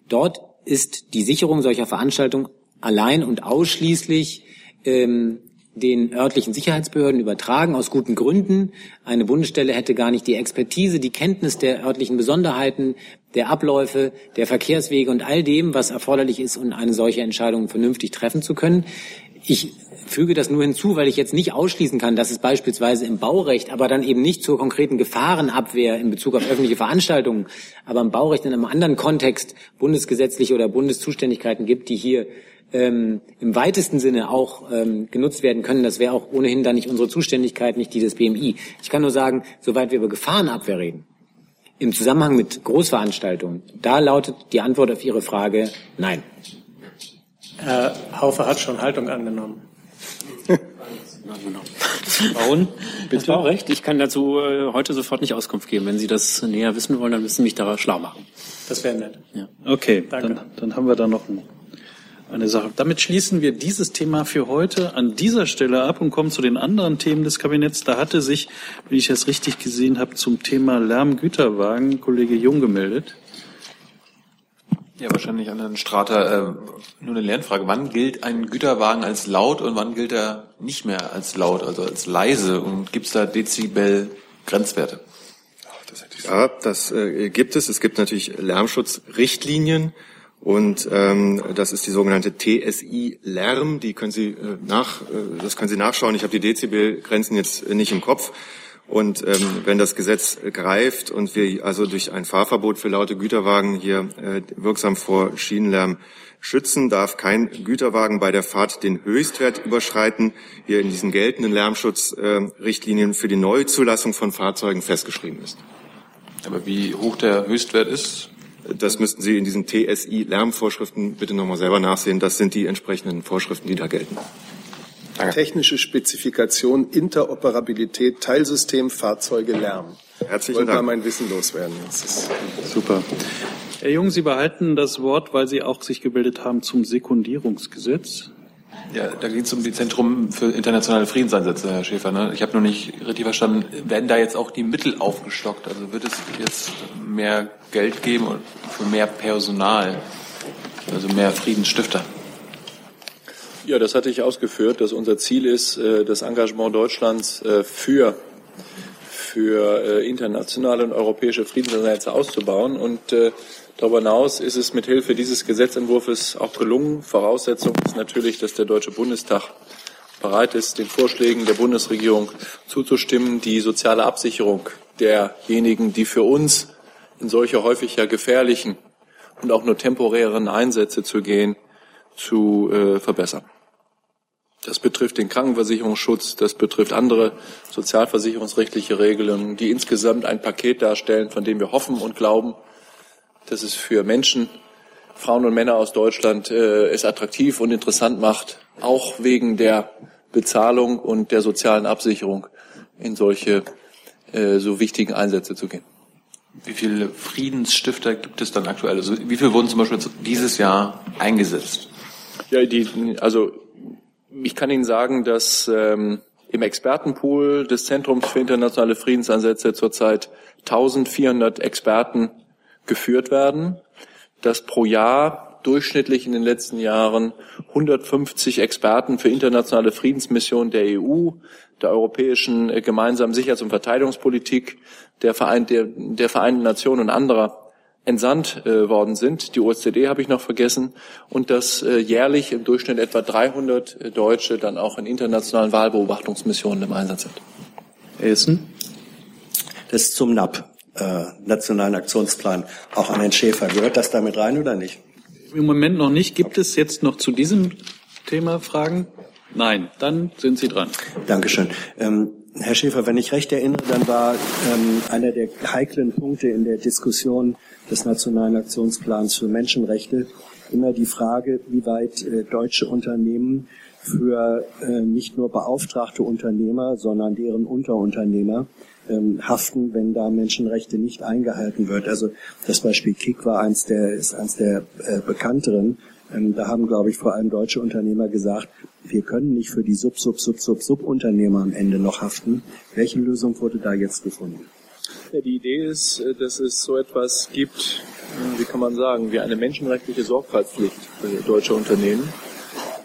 Dort ist die Sicherung solcher Veranstaltungen allein und ausschließlich ähm, den örtlichen Sicherheitsbehörden übertragen, aus guten Gründen. Eine Bundesstelle hätte gar nicht die Expertise, die Kenntnis der örtlichen Besonderheiten, der Abläufe, der Verkehrswege und all dem, was erforderlich ist, um eine solche Entscheidung vernünftig treffen zu können. Ich füge das nur hinzu, weil ich jetzt nicht ausschließen kann, dass es beispielsweise im Baurecht, aber dann eben nicht zur konkreten Gefahrenabwehr in Bezug auf öffentliche Veranstaltungen, aber im Baurecht in einem anderen Kontext bundesgesetzliche oder Bundeszuständigkeiten gibt, die hier ähm, im weitesten Sinne auch ähm, genutzt werden können. Das wäre auch ohnehin dann nicht unsere Zuständigkeit, nicht die des BMI. Ich kann nur sagen, soweit wir über Gefahrenabwehr reden, im Zusammenhang mit Großveranstaltungen, da lautet die Antwort auf Ihre Frage nein.
Herr Haufe hat schon Haltung angenommen.
Bauen, bitte. Das recht. Ich kann dazu äh, heute sofort nicht Auskunft geben. Wenn Sie das näher wissen wollen, dann müssen Sie mich da schlau machen.
Das wäre nett.
Ja. Okay, Dann, dann haben wir da noch ein, eine Sache. Damit schließen wir dieses Thema für heute an dieser Stelle ab und kommen zu den anderen Themen des Kabinetts. Da hatte sich, wenn ich das richtig gesehen habe, zum Thema Lärmgüterwagen Kollege Jung gemeldet.
Ja, wahrscheinlich an Herrn Strater. Äh, nur eine Lernfrage. Wann gilt ein Güterwagen als laut und wann gilt er nicht mehr als laut, also als leise? Und gibt es da Dezibel-Grenzwerte?
Ja, das äh, gibt es. Es gibt natürlich Lärmschutzrichtlinien und ähm, das ist die sogenannte TSI Lärm. Die können Sie äh, nach, äh, das können Sie nachschauen. Ich habe die Dezibelgrenzen jetzt nicht im Kopf. Und ähm, wenn das Gesetz greift und wir also durch ein Fahrverbot für laute Güterwagen hier äh, wirksam vor Schienenlärm schützen, darf kein Güterwagen bei der Fahrt den Höchstwert überschreiten, hier in diesen geltenden Lärmschutzrichtlinien äh, für die Neuzulassung von Fahrzeugen festgeschrieben ist.
Aber wie hoch der Höchstwert ist?
Das müssten Sie in diesen TSI-Lärmvorschriften bitte nochmal selber nachsehen. Das sind die entsprechenden Vorschriften, die da gelten.
Technische Spezifikation, Interoperabilität, Teilsystem, Fahrzeuge, Lärm.
Herzlichen
Wollte
Dank.
mal mein Wissen loswerden. Das ist
Super. Herr Jung, Sie behalten das Wort, weil Sie auch sich gebildet haben zum Sekundierungsgesetz.
Ja, da geht es um die Zentrum für internationale Friedenseinsätze, Herr Schäfer. Ne? Ich habe noch nicht richtig verstanden, werden da jetzt auch die Mittel aufgestockt? Also wird es jetzt mehr Geld geben und für mehr Personal, also mehr Friedensstifter?
Ja, das hatte ich ausgeführt, dass unser Ziel ist, äh, das Engagement Deutschlands äh, für, für äh, internationale und europäische Friedenseinsätze auszubauen. Und darüber hinaus ist es mit Hilfe dieses Gesetzentwurfs auch gelungen. Voraussetzung ist natürlich, dass der Deutsche Bundestag bereit ist, den Vorschlägen der Bundesregierung zuzustimmen, die soziale Absicherung derjenigen, die für uns in solche häufig ja gefährlichen und auch nur temporären Einsätze zu gehen, zu äh, verbessern. Das betrifft den Krankenversicherungsschutz, das betrifft andere sozialversicherungsrechtliche Regelungen, die insgesamt ein Paket darstellen, von dem wir hoffen und glauben, dass es für Menschen, Frauen und Männer aus Deutschland äh, es attraktiv und interessant macht, auch wegen der Bezahlung und der sozialen Absicherung in solche äh, so wichtigen Einsätze zu gehen.
Wie viele Friedensstifter gibt es dann aktuell? Also wie viele wurden zum Beispiel dieses Jahr eingesetzt?
Ja, die, also ich kann Ihnen sagen, dass ähm, im Expertenpool des Zentrums für internationale Friedenseinsätze zurzeit 1400 Experten geführt werden, dass pro Jahr durchschnittlich in den letzten Jahren 150 Experten für internationale Friedensmissionen der EU, der europäischen äh, gemeinsamen Sicherheits- und Verteidigungspolitik, der, Verein, der, der Vereinten Nationen und anderer entsandt äh, worden sind. Die OSZE habe ich noch vergessen. Und dass äh, jährlich im Durchschnitt etwa 300 äh, Deutsche dann auch in internationalen Wahlbeobachtungsmissionen im Einsatz sind.
Essen?
Das ist zum NAP, äh, Nationalen Aktionsplan, auch an den Schäfer. Gehört das damit rein oder nicht?
Im Moment noch nicht. Gibt es jetzt noch zu diesem Thema Fragen? Nein, dann sind Sie dran.
Dankeschön. Ähm, Herr Schäfer, wenn ich recht erinnere, dann war ähm, einer der heiklen Punkte in der Diskussion des Nationalen Aktionsplans für Menschenrechte immer die Frage, wie weit äh, deutsche Unternehmen für äh, nicht nur beauftragte Unternehmer, sondern deren Unterunternehmer ähm, haften, wenn da Menschenrechte nicht eingehalten wird. Also das Beispiel Kik war eins der, ist eins der äh, bekannteren. Ähm, da haben, glaube ich, vor allem deutsche Unternehmer gesagt, wir können nicht für die Sub, Sub, Sub, Sub, Subunternehmer am Ende noch haften. Welche Lösung wurde da jetzt gefunden?
Ja, die Idee ist, äh, dass es so etwas gibt, äh, wie kann man sagen, wie eine menschenrechtliche Sorgfaltspflicht für deutsche Unternehmen,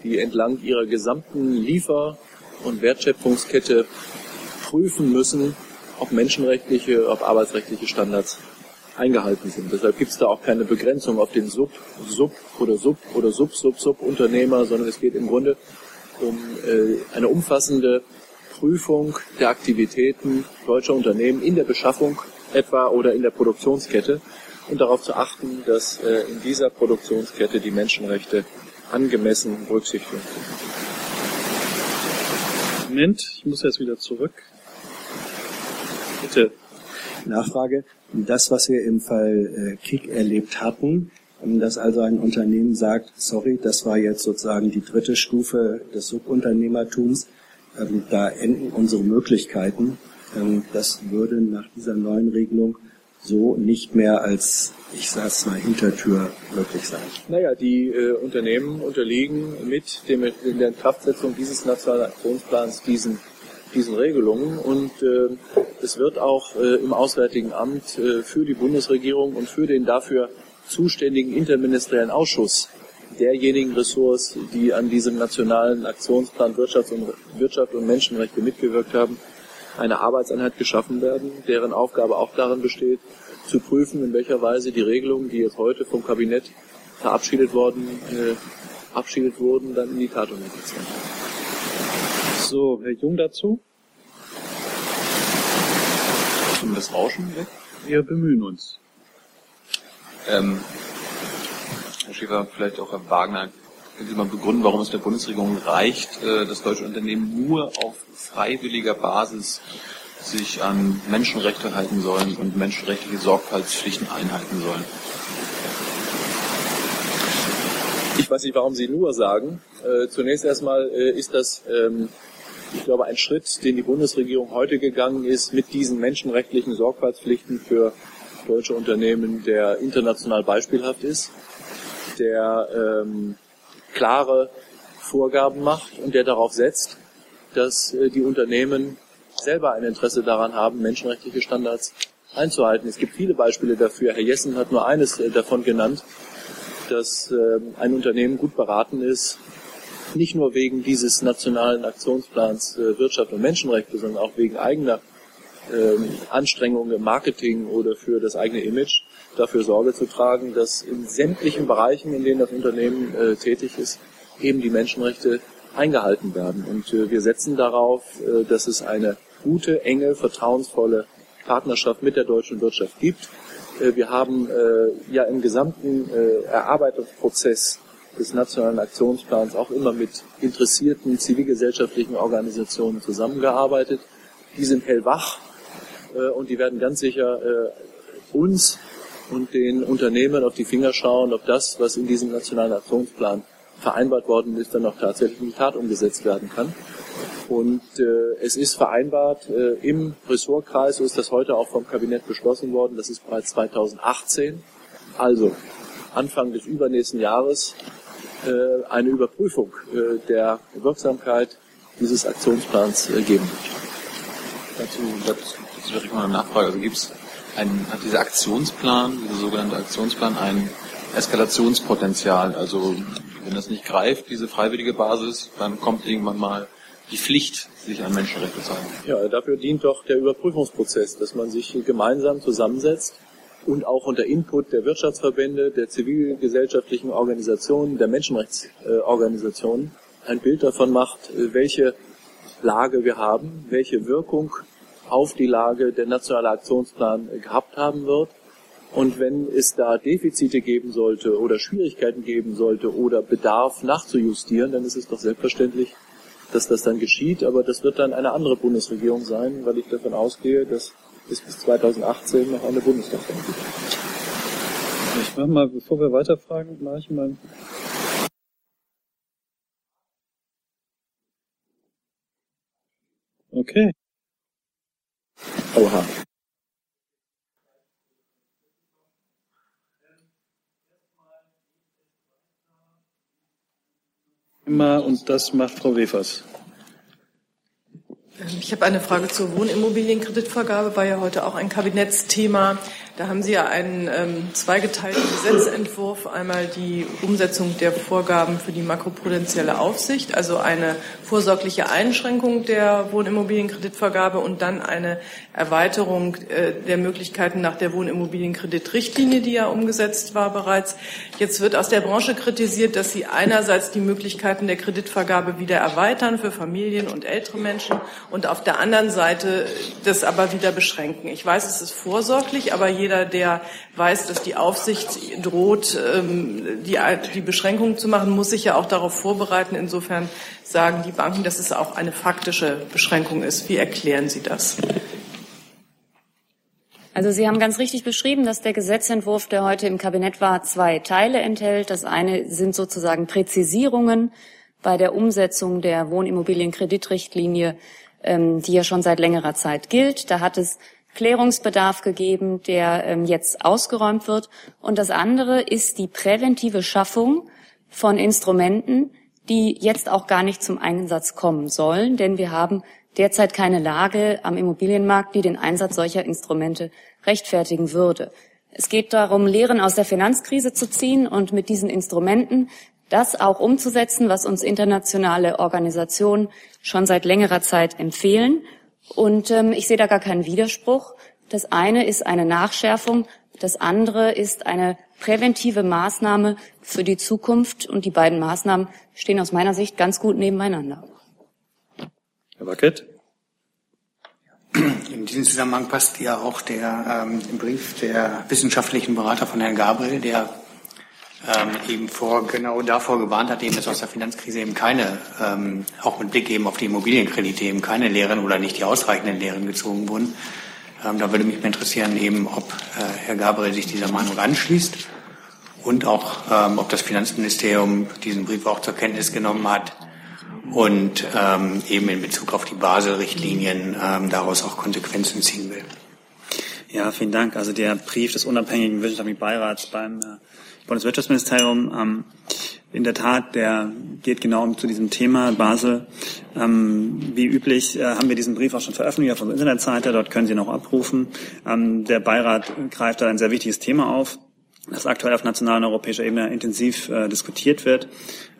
die entlang ihrer gesamten Liefer- und Wertschöpfungskette prüfen müssen, ob menschenrechtliche, ob arbeitsrechtliche Standards eingehalten sind. Deshalb gibt es da auch keine Begrenzung auf den Sub, Sub oder Sub oder Sub, Sub, Sub Unternehmer, sondern es geht im Grunde um äh, eine umfassende Prüfung der Aktivitäten deutscher Unternehmen in der Beschaffung etwa oder in der Produktionskette und darauf zu achten, dass äh, in dieser Produktionskette die Menschenrechte angemessen berücksichtigt werden.
Moment, ich muss jetzt wieder zurück. Bitte.
Nachfrage. Das, was wir im Fall äh, Kick erlebt hatten, ähm, dass also ein Unternehmen sagt, sorry, das war jetzt sozusagen die dritte Stufe des Subunternehmertums, ähm, da enden unsere Möglichkeiten. Ähm, das würde nach dieser neuen Regelung so nicht mehr als, ich sage es mal, Hintertür möglich sein.
Naja, die äh, Unternehmen unterliegen mit, dem, in der Inkraftsetzung dieses nationalen Aktionsplans diesen, diesen Regelungen und äh, es wird auch äh, im Auswärtigen Amt äh, für die Bundesregierung und für den dafür zuständigen interministeriellen Ausschuss derjenigen Ressorts, die an diesem nationalen Aktionsplan Wirtschaft und, Wirtschaft und Menschenrechte mitgewirkt haben, eine Arbeitseinheit geschaffen werden, deren Aufgabe auch darin besteht, zu prüfen, in welcher Weise die Regelungen, die jetzt heute vom Kabinett verabschiedet worden, äh, verabschiedet wurden, dann in die Tat umgesetzt werden.
So, Herr Jung dazu?
Um das Rauschen weg?
Wir bemühen uns.
Ähm, Schäfer, vielleicht auch Herr Wagner, können Sie mal begründen, warum es der Bundesregierung reicht, äh, dass deutsche Unternehmen nur auf freiwilliger Basis
sich an Menschenrechte halten sollen und menschenrechtliche Sorgfaltspflichten einhalten sollen. Ich weiß nicht, warum Sie nur sagen. Äh, zunächst erstmal äh, ist das, ähm, ich glaube, ein Schritt, den die Bundesregierung heute gegangen ist mit diesen menschenrechtlichen Sorgfaltspflichten für deutsche Unternehmen, der international beispielhaft ist, der ähm, klare Vorgaben macht und der darauf setzt, dass äh, die Unternehmen selber ein Interesse daran haben, menschenrechtliche Standards einzuhalten. Es gibt viele Beispiele dafür. Herr Jessen hat nur eines äh, davon genannt, dass äh, ein Unternehmen gut beraten ist, nicht nur wegen dieses nationalen Aktionsplans äh, Wirtschaft und Menschenrechte, sondern auch wegen eigener ähm, Anstrengungen im Marketing oder für das eigene Image dafür Sorge zu tragen, dass in sämtlichen Bereichen, in denen das Unternehmen äh, tätig ist, eben die Menschenrechte eingehalten werden. Und äh, wir setzen darauf, äh, dass es eine gute, enge, vertrauensvolle Partnerschaft mit der deutschen Wirtschaft gibt. Äh, wir haben äh, ja im gesamten äh, Erarbeitungsprozess des nationalen Aktionsplans auch immer mit interessierten zivilgesellschaftlichen Organisationen zusammengearbeitet. Die sind hellwach und die werden ganz sicher äh, uns und den Unternehmen auf die Finger schauen, ob das, was in diesem nationalen Aktionsplan vereinbart worden ist, dann auch tatsächlich in die Tat umgesetzt werden kann. Und äh, es ist vereinbart äh, im Ressortkreis, so ist das heute auch vom Kabinett beschlossen worden, das ist bereits 2018, also Anfang des übernächsten Jahres, äh, eine Überprüfung äh, der Wirksamkeit dieses Aktionsplans äh, geben wird.
Dazu, dazu wäre mal eine Nachfrage. Also gibt es ein, hat dieser Aktionsplan, dieser sogenannte Aktionsplan, ein Eskalationspotenzial? Also wenn das nicht greift, diese freiwillige Basis, dann kommt irgendwann mal die Pflicht, sich an Menschenrechte zu halten.
Ja, dafür dient doch der Überprüfungsprozess, dass man sich gemeinsam zusammensetzt und auch unter Input der Wirtschaftsverbände, der zivilgesellschaftlichen Organisationen, der Menschenrechtsorganisationen ein Bild davon macht, welche Lage wir haben, welche Wirkung auf die Lage der nationale Aktionsplan gehabt haben wird. Und wenn es da Defizite geben sollte oder Schwierigkeiten geben sollte oder Bedarf nachzujustieren, dann ist es doch selbstverständlich, dass das dann geschieht. Aber das wird dann eine andere Bundesregierung sein, weil ich davon ausgehe, dass es bis 2018 noch eine Bundestagswahl gibt.
Ich mache mal, bevor wir weiterfragen, mache ich mal Okay.
Oha.
Immer und das macht Frau Wefers.
Ich habe eine Frage zur Wohnimmobilienkreditvergabe, war ja heute auch ein Kabinettsthema. Da haben Sie ja einen ähm, zweigeteilten Gesetzentwurf, einmal die Umsetzung der Vorgaben für die makroprudentielle Aufsicht, also eine vorsorgliche Einschränkung der Wohnimmobilienkreditvergabe und dann eine Erweiterung äh, der Möglichkeiten nach der Wohnimmobilienkreditrichtlinie, die ja umgesetzt war bereits. Jetzt wird aus der Branche kritisiert, dass Sie einerseits die Möglichkeiten der Kreditvergabe wieder erweitern für Familien und ältere Menschen und auf der anderen Seite das aber wieder beschränken. Ich weiß, es ist vorsorglich, aber jeder, der weiß, dass die Aufsicht droht, ähm, die, die Beschränkungen zu machen, muss sich ja auch darauf vorbereiten. Insofern sagen die Banken, dass es auch eine faktische Beschränkung ist. Wie erklären Sie das?
Also Sie haben ganz richtig beschrieben, dass der Gesetzentwurf, der heute im Kabinett war, zwei Teile enthält. Das eine sind sozusagen Präzisierungen bei der Umsetzung der Wohnimmobilienkreditrichtlinie, ähm, die ja schon seit längerer Zeit gilt. Da hat es Klärungsbedarf gegeben, der ähm, jetzt ausgeräumt wird. Und das andere ist die präventive Schaffung von Instrumenten, die jetzt auch gar nicht zum Einsatz kommen sollen, denn wir haben derzeit keine Lage am Immobilienmarkt, die den Einsatz solcher Instrumente rechtfertigen würde. Es geht darum, Lehren aus der Finanzkrise zu ziehen und mit diesen Instrumenten das auch umzusetzen, was uns internationale Organisationen schon seit längerer Zeit empfehlen. Und ähm, ich sehe da gar keinen Widerspruch. Das eine ist eine Nachschärfung, das andere ist eine präventive Maßnahme für die Zukunft. Und die beiden Maßnahmen stehen aus meiner Sicht ganz gut nebeneinander.
Herr Wackett.
In diesem Zusammenhang passt ja auch der ähm, Brief der wissenschaftlichen Berater von Herrn Gabriel, der ähm, eben vor genau davor gewarnt hat, eben dass aus der Finanzkrise eben keine, ähm, auch mit Blick eben auf die Immobilienkredite eben keine Lehren oder nicht die ausreichenden Lehren gezogen wurden. Ähm, da würde mich mal interessieren, eben ob äh, Herr Gabriel sich dieser Meinung anschließt und auch ähm, ob das Finanzministerium diesen Brief auch zur Kenntnis genommen hat und ähm, eben in Bezug auf die Basel-Richtlinien ähm, daraus auch Konsequenzen ziehen will.
Ja, vielen Dank. Also der Brief des unabhängigen wirtschaftlichen Beirats beim äh, Bundeswirtschaftsministerium ähm, in der Tat, der geht genau zu diesem Thema Basel. Ähm, wie üblich äh, haben wir diesen Brief auch schon veröffentlicht auf unserer Internetseite. Dort können Sie ihn auch abrufen. Ähm, der Beirat greift da ein sehr wichtiges Thema auf das aktuell auf nationaler und europäischer Ebene intensiv äh, diskutiert wird.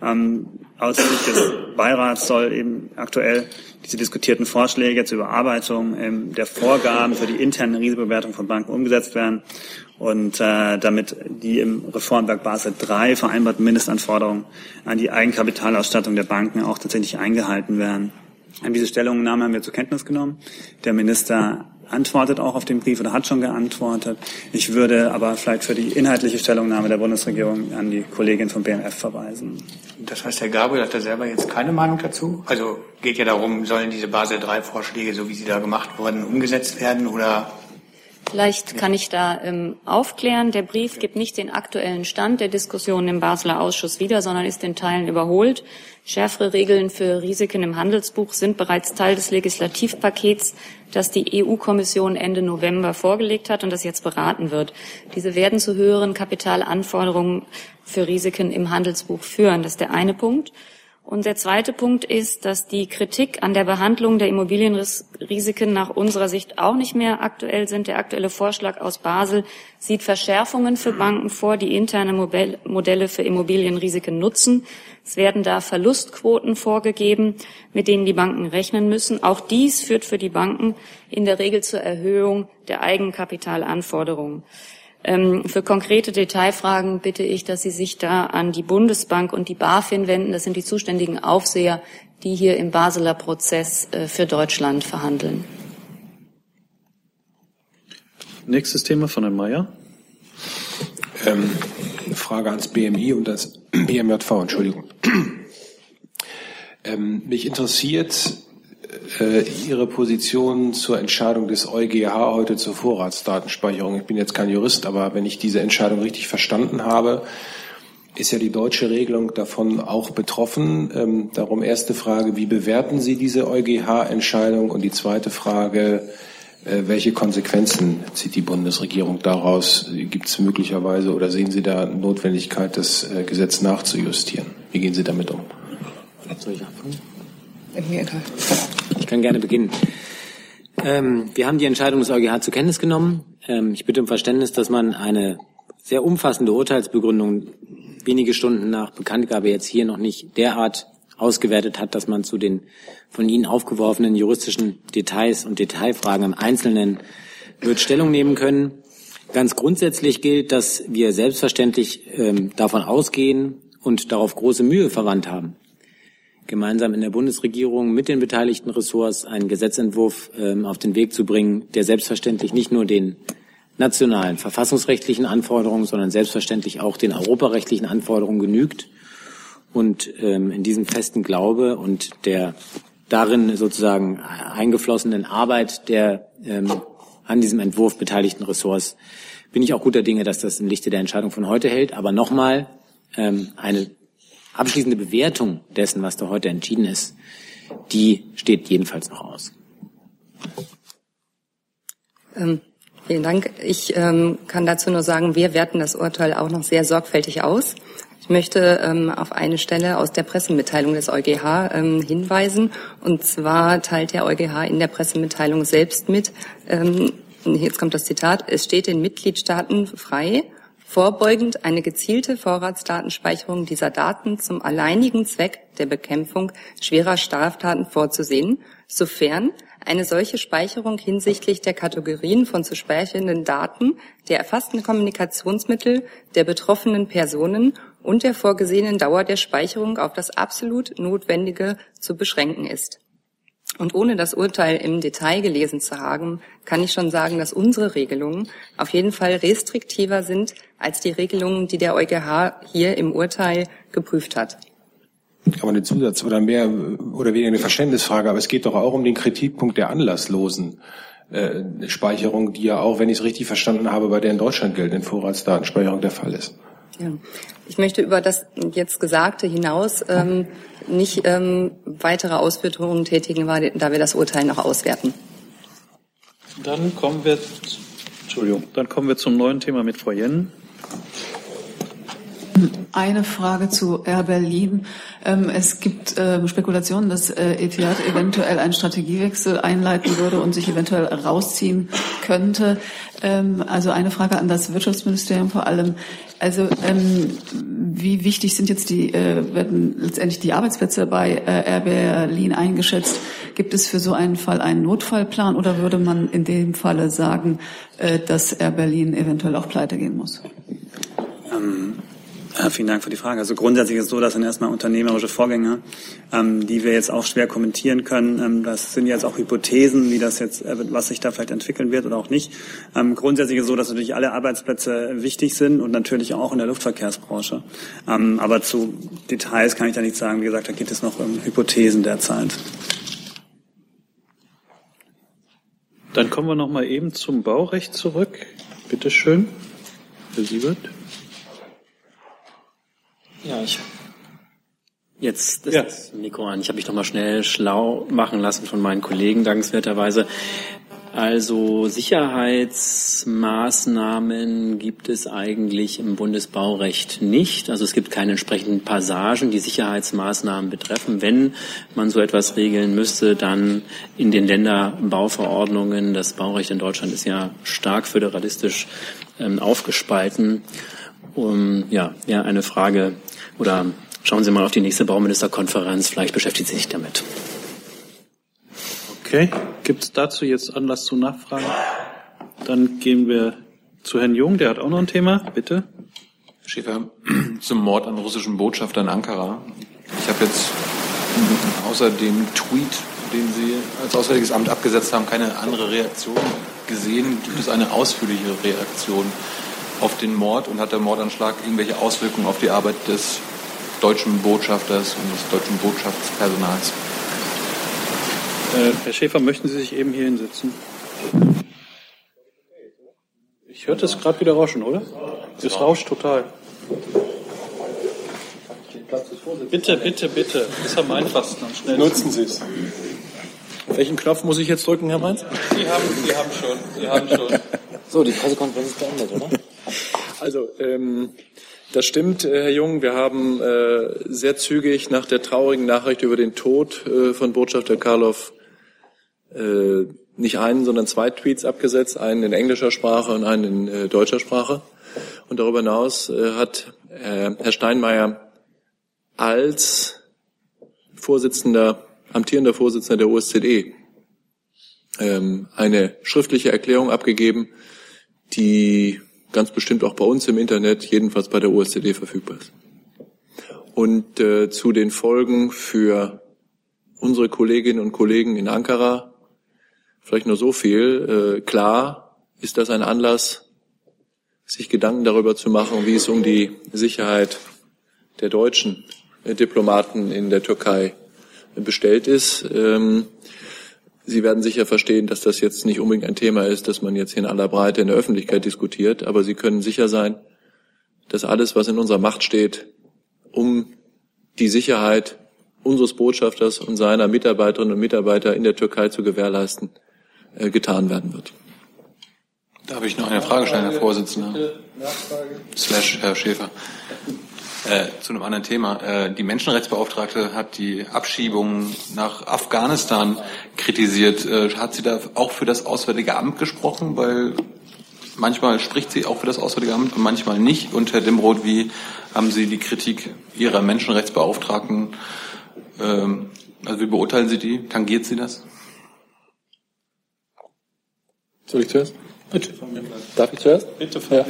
Ähm, aus Sicht des Beirats soll eben aktuell diese diskutierten Vorschläge zur Überarbeitung ähm, der Vorgaben für die interne Risikobewertung von Banken umgesetzt werden und äh, damit die im Reformwerk Basel III vereinbarten Mindestanforderungen an die Eigenkapitalausstattung der Banken auch tatsächlich eingehalten werden. An diese Stellungnahme haben wir zur Kenntnis genommen. Der Minister antwortet auch auf den Brief oder hat schon geantwortet. Ich würde aber vielleicht für die inhaltliche Stellungnahme der Bundesregierung an die Kollegin vom BMF verweisen.
Das heißt, Herr Gabriel hat da selber jetzt keine Meinung dazu? Also geht ja darum, sollen diese Basel III-Vorschläge, so wie sie da gemacht wurden, umgesetzt werden oder
Vielleicht kann ich da ähm, aufklären. Der Brief gibt nicht den aktuellen Stand der Diskussion im Basler Ausschuss wieder, sondern ist in Teilen überholt. Schärfere Regeln für Risiken im Handelsbuch sind bereits Teil des Legislativpakets, das die EU-Kommission Ende November vorgelegt hat und das jetzt beraten wird. Diese werden zu höheren Kapitalanforderungen für Risiken im Handelsbuch führen. Das ist der eine Punkt. Und der zweite Punkt ist, dass die Kritik an der Behandlung der Immobilienrisiken nach unserer Sicht auch nicht mehr aktuell sind. Der aktuelle Vorschlag aus Basel sieht Verschärfungen für Banken vor, die interne Modelle für Immobilienrisiken nutzen. Es werden da Verlustquoten vorgegeben, mit denen die Banken rechnen müssen. Auch dies führt für die Banken in der Regel zur Erhöhung der Eigenkapitalanforderungen. Ähm, für konkrete Detailfragen bitte ich, dass Sie sich da an die Bundesbank und die BaFin wenden. Das sind die zuständigen Aufseher, die hier im Basler Prozess äh, für Deutschland verhandeln.
Nächstes Thema von Herrn Mayer.
Ähm, Frage ans BMI und das BMJV, Entschuldigung. Ähm, mich interessiert, Ihre Position zur Entscheidung des EuGH heute zur Vorratsdatenspeicherung. Ich bin jetzt kein Jurist, aber wenn ich diese Entscheidung richtig verstanden habe, ist ja die deutsche Regelung davon auch betroffen. Ähm, darum erste Frage, wie bewerten Sie diese EuGH-Entscheidung? Und die zweite Frage, äh, welche Konsequenzen zieht die Bundesregierung daraus? Gibt es möglicherweise oder sehen Sie da Notwendigkeit, das äh, Gesetz nachzujustieren? Wie gehen Sie damit um?
Soll ich anfangen? Ich kann gerne beginnen. Ähm, wir haben die Entscheidung des EuGH zur Kenntnis genommen. Ähm, ich bitte um Verständnis, dass man eine sehr umfassende Urteilsbegründung wenige Stunden nach Bekanntgabe jetzt hier noch nicht derart ausgewertet hat, dass man zu den von Ihnen aufgeworfenen juristischen Details und Detailfragen im Einzelnen wird Stellung nehmen können. Ganz grundsätzlich gilt, dass wir selbstverständlich ähm, davon ausgehen und darauf große Mühe verwandt haben, gemeinsam in der Bundesregierung mit den beteiligten Ressorts einen Gesetzentwurf ähm, auf den Weg zu bringen, der selbstverständlich nicht nur den nationalen verfassungsrechtlichen Anforderungen, sondern selbstverständlich auch den europarechtlichen Anforderungen genügt. Und ähm, in diesem festen Glaube und der darin sozusagen eingeflossenen Arbeit der ähm, an diesem Entwurf beteiligten Ressorts bin ich auch guter Dinge, dass das im Lichte der Entscheidung von heute hält. Aber nochmal, ähm, eine abschließende Bewertung dessen, was da heute entschieden ist, die steht jedenfalls noch aus.
Ähm, vielen Dank. Ich ähm, kann dazu nur sagen, wir werten das Urteil auch noch sehr sorgfältig aus. Ich möchte ähm, auf eine Stelle aus der Pressemitteilung des EuGH ähm, hinweisen. Und zwar teilt der EuGH in der Pressemitteilung selbst mit, ähm, jetzt kommt das Zitat, es steht den Mitgliedstaaten frei, vorbeugend eine gezielte Vorratsdatenspeicherung dieser Daten zum alleinigen Zweck der Bekämpfung schwerer Straftaten vorzusehen, sofern eine solche Speicherung hinsichtlich der Kategorien von zu speichernden Daten, der erfassten Kommunikationsmittel der betroffenen Personen und der vorgesehenen Dauer der Speicherung auf das absolut Notwendige zu beschränken ist. Und ohne das Urteil im Detail gelesen zu haben, kann ich schon sagen, dass unsere Regelungen auf jeden Fall restriktiver sind als die Regelungen, die der EuGH hier im Urteil geprüft hat.
Aber eine Zusatz- oder mehr oder weniger eine Verständnisfrage, aber es geht doch auch um den Kritikpunkt der anlasslosen äh, Speicherung, die ja auch, wenn ich es richtig verstanden habe, bei der in Deutschland geltenden Vorratsdatenspeicherung der Fall ist.
Ja. Ich möchte über das jetzt Gesagte hinaus ähm, nicht ähm, weitere Ausführungen tätigen, weil, da wir das Urteil noch auswerten.
Dann kommen wir, Entschuldigung, dann kommen wir zum neuen Thema mit Frau Jen.
Eine Frage zu Air Berlin. Ähm, es gibt ähm, Spekulationen, dass äh, Etihad eventuell einen Strategiewechsel einleiten würde und sich eventuell rausziehen könnte. Ähm, also eine Frage an das Wirtschaftsministerium vor allem. Also wie wichtig sind jetzt die, äh, werden letztendlich die Arbeitsplätze bei äh, Air Berlin eingeschätzt? Gibt es für so einen Fall einen Notfallplan oder würde man in dem Falle sagen, dass Air Berlin eventuell auch pleite gehen muss?
Ähm ja, vielen Dank für die Frage. Also grundsätzlich ist es so, dass sind erstmal unternehmerische Vorgänge, ähm, die wir jetzt auch schwer kommentieren können. Ähm, das sind jetzt auch Hypothesen, wie das jetzt, äh, was sich da vielleicht entwickeln wird oder auch nicht. Ähm, grundsätzlich ist es so, dass natürlich alle Arbeitsplätze wichtig sind und natürlich auch in der Luftverkehrsbranche. Ähm, aber zu Details kann ich da nichts sagen. Wie gesagt, da geht es noch um Hypothesen derzeit.
Dann kommen wir noch mal eben zum Baurecht zurück. Bitte schön, Herr Siebert.
Ja, ich jetzt ist ja. das Mikro an. Ich habe mich noch mal schnell schlau machen lassen von meinen Kollegen, dankenswerterweise. Also Sicherheitsmaßnahmen gibt es eigentlich im Bundesbaurecht nicht. Also es gibt keine entsprechenden Passagen, die Sicherheitsmaßnahmen betreffen. Wenn man so etwas regeln müsste, dann in den Länderbauverordnungen. Das Baurecht in Deutschland ist ja stark föderalistisch ähm, aufgespalten. Um, ja, ja, eine Frage oder schauen Sie mal auf die nächste Bauministerkonferenz, vielleicht beschäftigt sie sich damit.
Okay, gibt es dazu jetzt Anlass zu Nachfragen? Dann gehen wir zu Herrn Jung, der hat auch noch ein Thema, bitte.
Herr Schäfer, zum Mord an russischen Botschafter in Ankara. Ich habe jetzt außer dem Tweet, den Sie als Auswärtiges Amt abgesetzt haben, keine andere Reaktion gesehen. Gibt es eine ausführliche Reaktion auf den Mord und hat der Mordanschlag irgendwelche Auswirkungen auf die Arbeit des deutschen Botschafters und des deutschen Botschaftspersonals?
Äh, Herr Schäfer, möchten Sie sich eben hier hinsetzen? Ich hörte es gerade wieder rauschen, oder? Es rauscht total. Bitte, bitte, bitte. Das ist am einfachsten, am schnellsten.
Nutzen Sie es. Welchen Knopf muss ich jetzt drücken, Herr Mainz?
Sie haben, Sie haben schon. Sie haben schon.
So, die Pressekonferenz ist beendet, oder?
Also, ähm, das stimmt, äh, Herr Jung. Wir haben äh, sehr zügig nach der traurigen Nachricht über den Tod äh, von Botschafter Karlov äh, nicht einen, sondern zwei Tweets abgesetzt, einen in englischer Sprache und einen in äh, deutscher Sprache. Und darüber hinaus äh, hat äh, Herr Steinmeier als Vorsitzender, amtierender Vorsitzender der OSZE ähm, eine schriftliche Erklärung abgegeben, die ganz bestimmt auch bei uns im Internet, jedenfalls bei der OSZE verfügbar ist. Und äh, zu den Folgen für unsere Kolleginnen und Kollegen in Ankara vielleicht nur so viel. Äh, klar ist das ein Anlass, sich Gedanken darüber zu machen, wie es um die Sicherheit der deutschen Diplomaten in der Türkei bestellt ist. Ähm, Sie werden sicher verstehen, dass das jetzt nicht unbedingt ein Thema ist, das man jetzt in aller Breite in der Öffentlichkeit diskutiert, aber Sie können sicher sein, dass alles, was in unserer Macht steht, um die Sicherheit unseres Botschafters und seiner Mitarbeiterinnen und Mitarbeiter in der Türkei zu gewährleisten, äh, getan werden wird.
Darf ich noch eine Frage stellen, Herr Vorsitzender? Slash Herr Schäfer. Äh, zu einem anderen Thema. Äh, die Menschenrechtsbeauftragte hat die Abschiebung nach Afghanistan kritisiert. Äh, hat sie da auch für das Auswärtige Amt gesprochen? Weil manchmal spricht sie auch für das Auswärtige Amt und manchmal nicht. Und Herr Dimroth, wie haben Sie die Kritik Ihrer Menschenrechtsbeauftragten, ähm, also wie beurteilen Sie die? Tangiert sie das?
Soll ich zuerst? Bitte. Darf ich zuerst?
Bitte. Ja.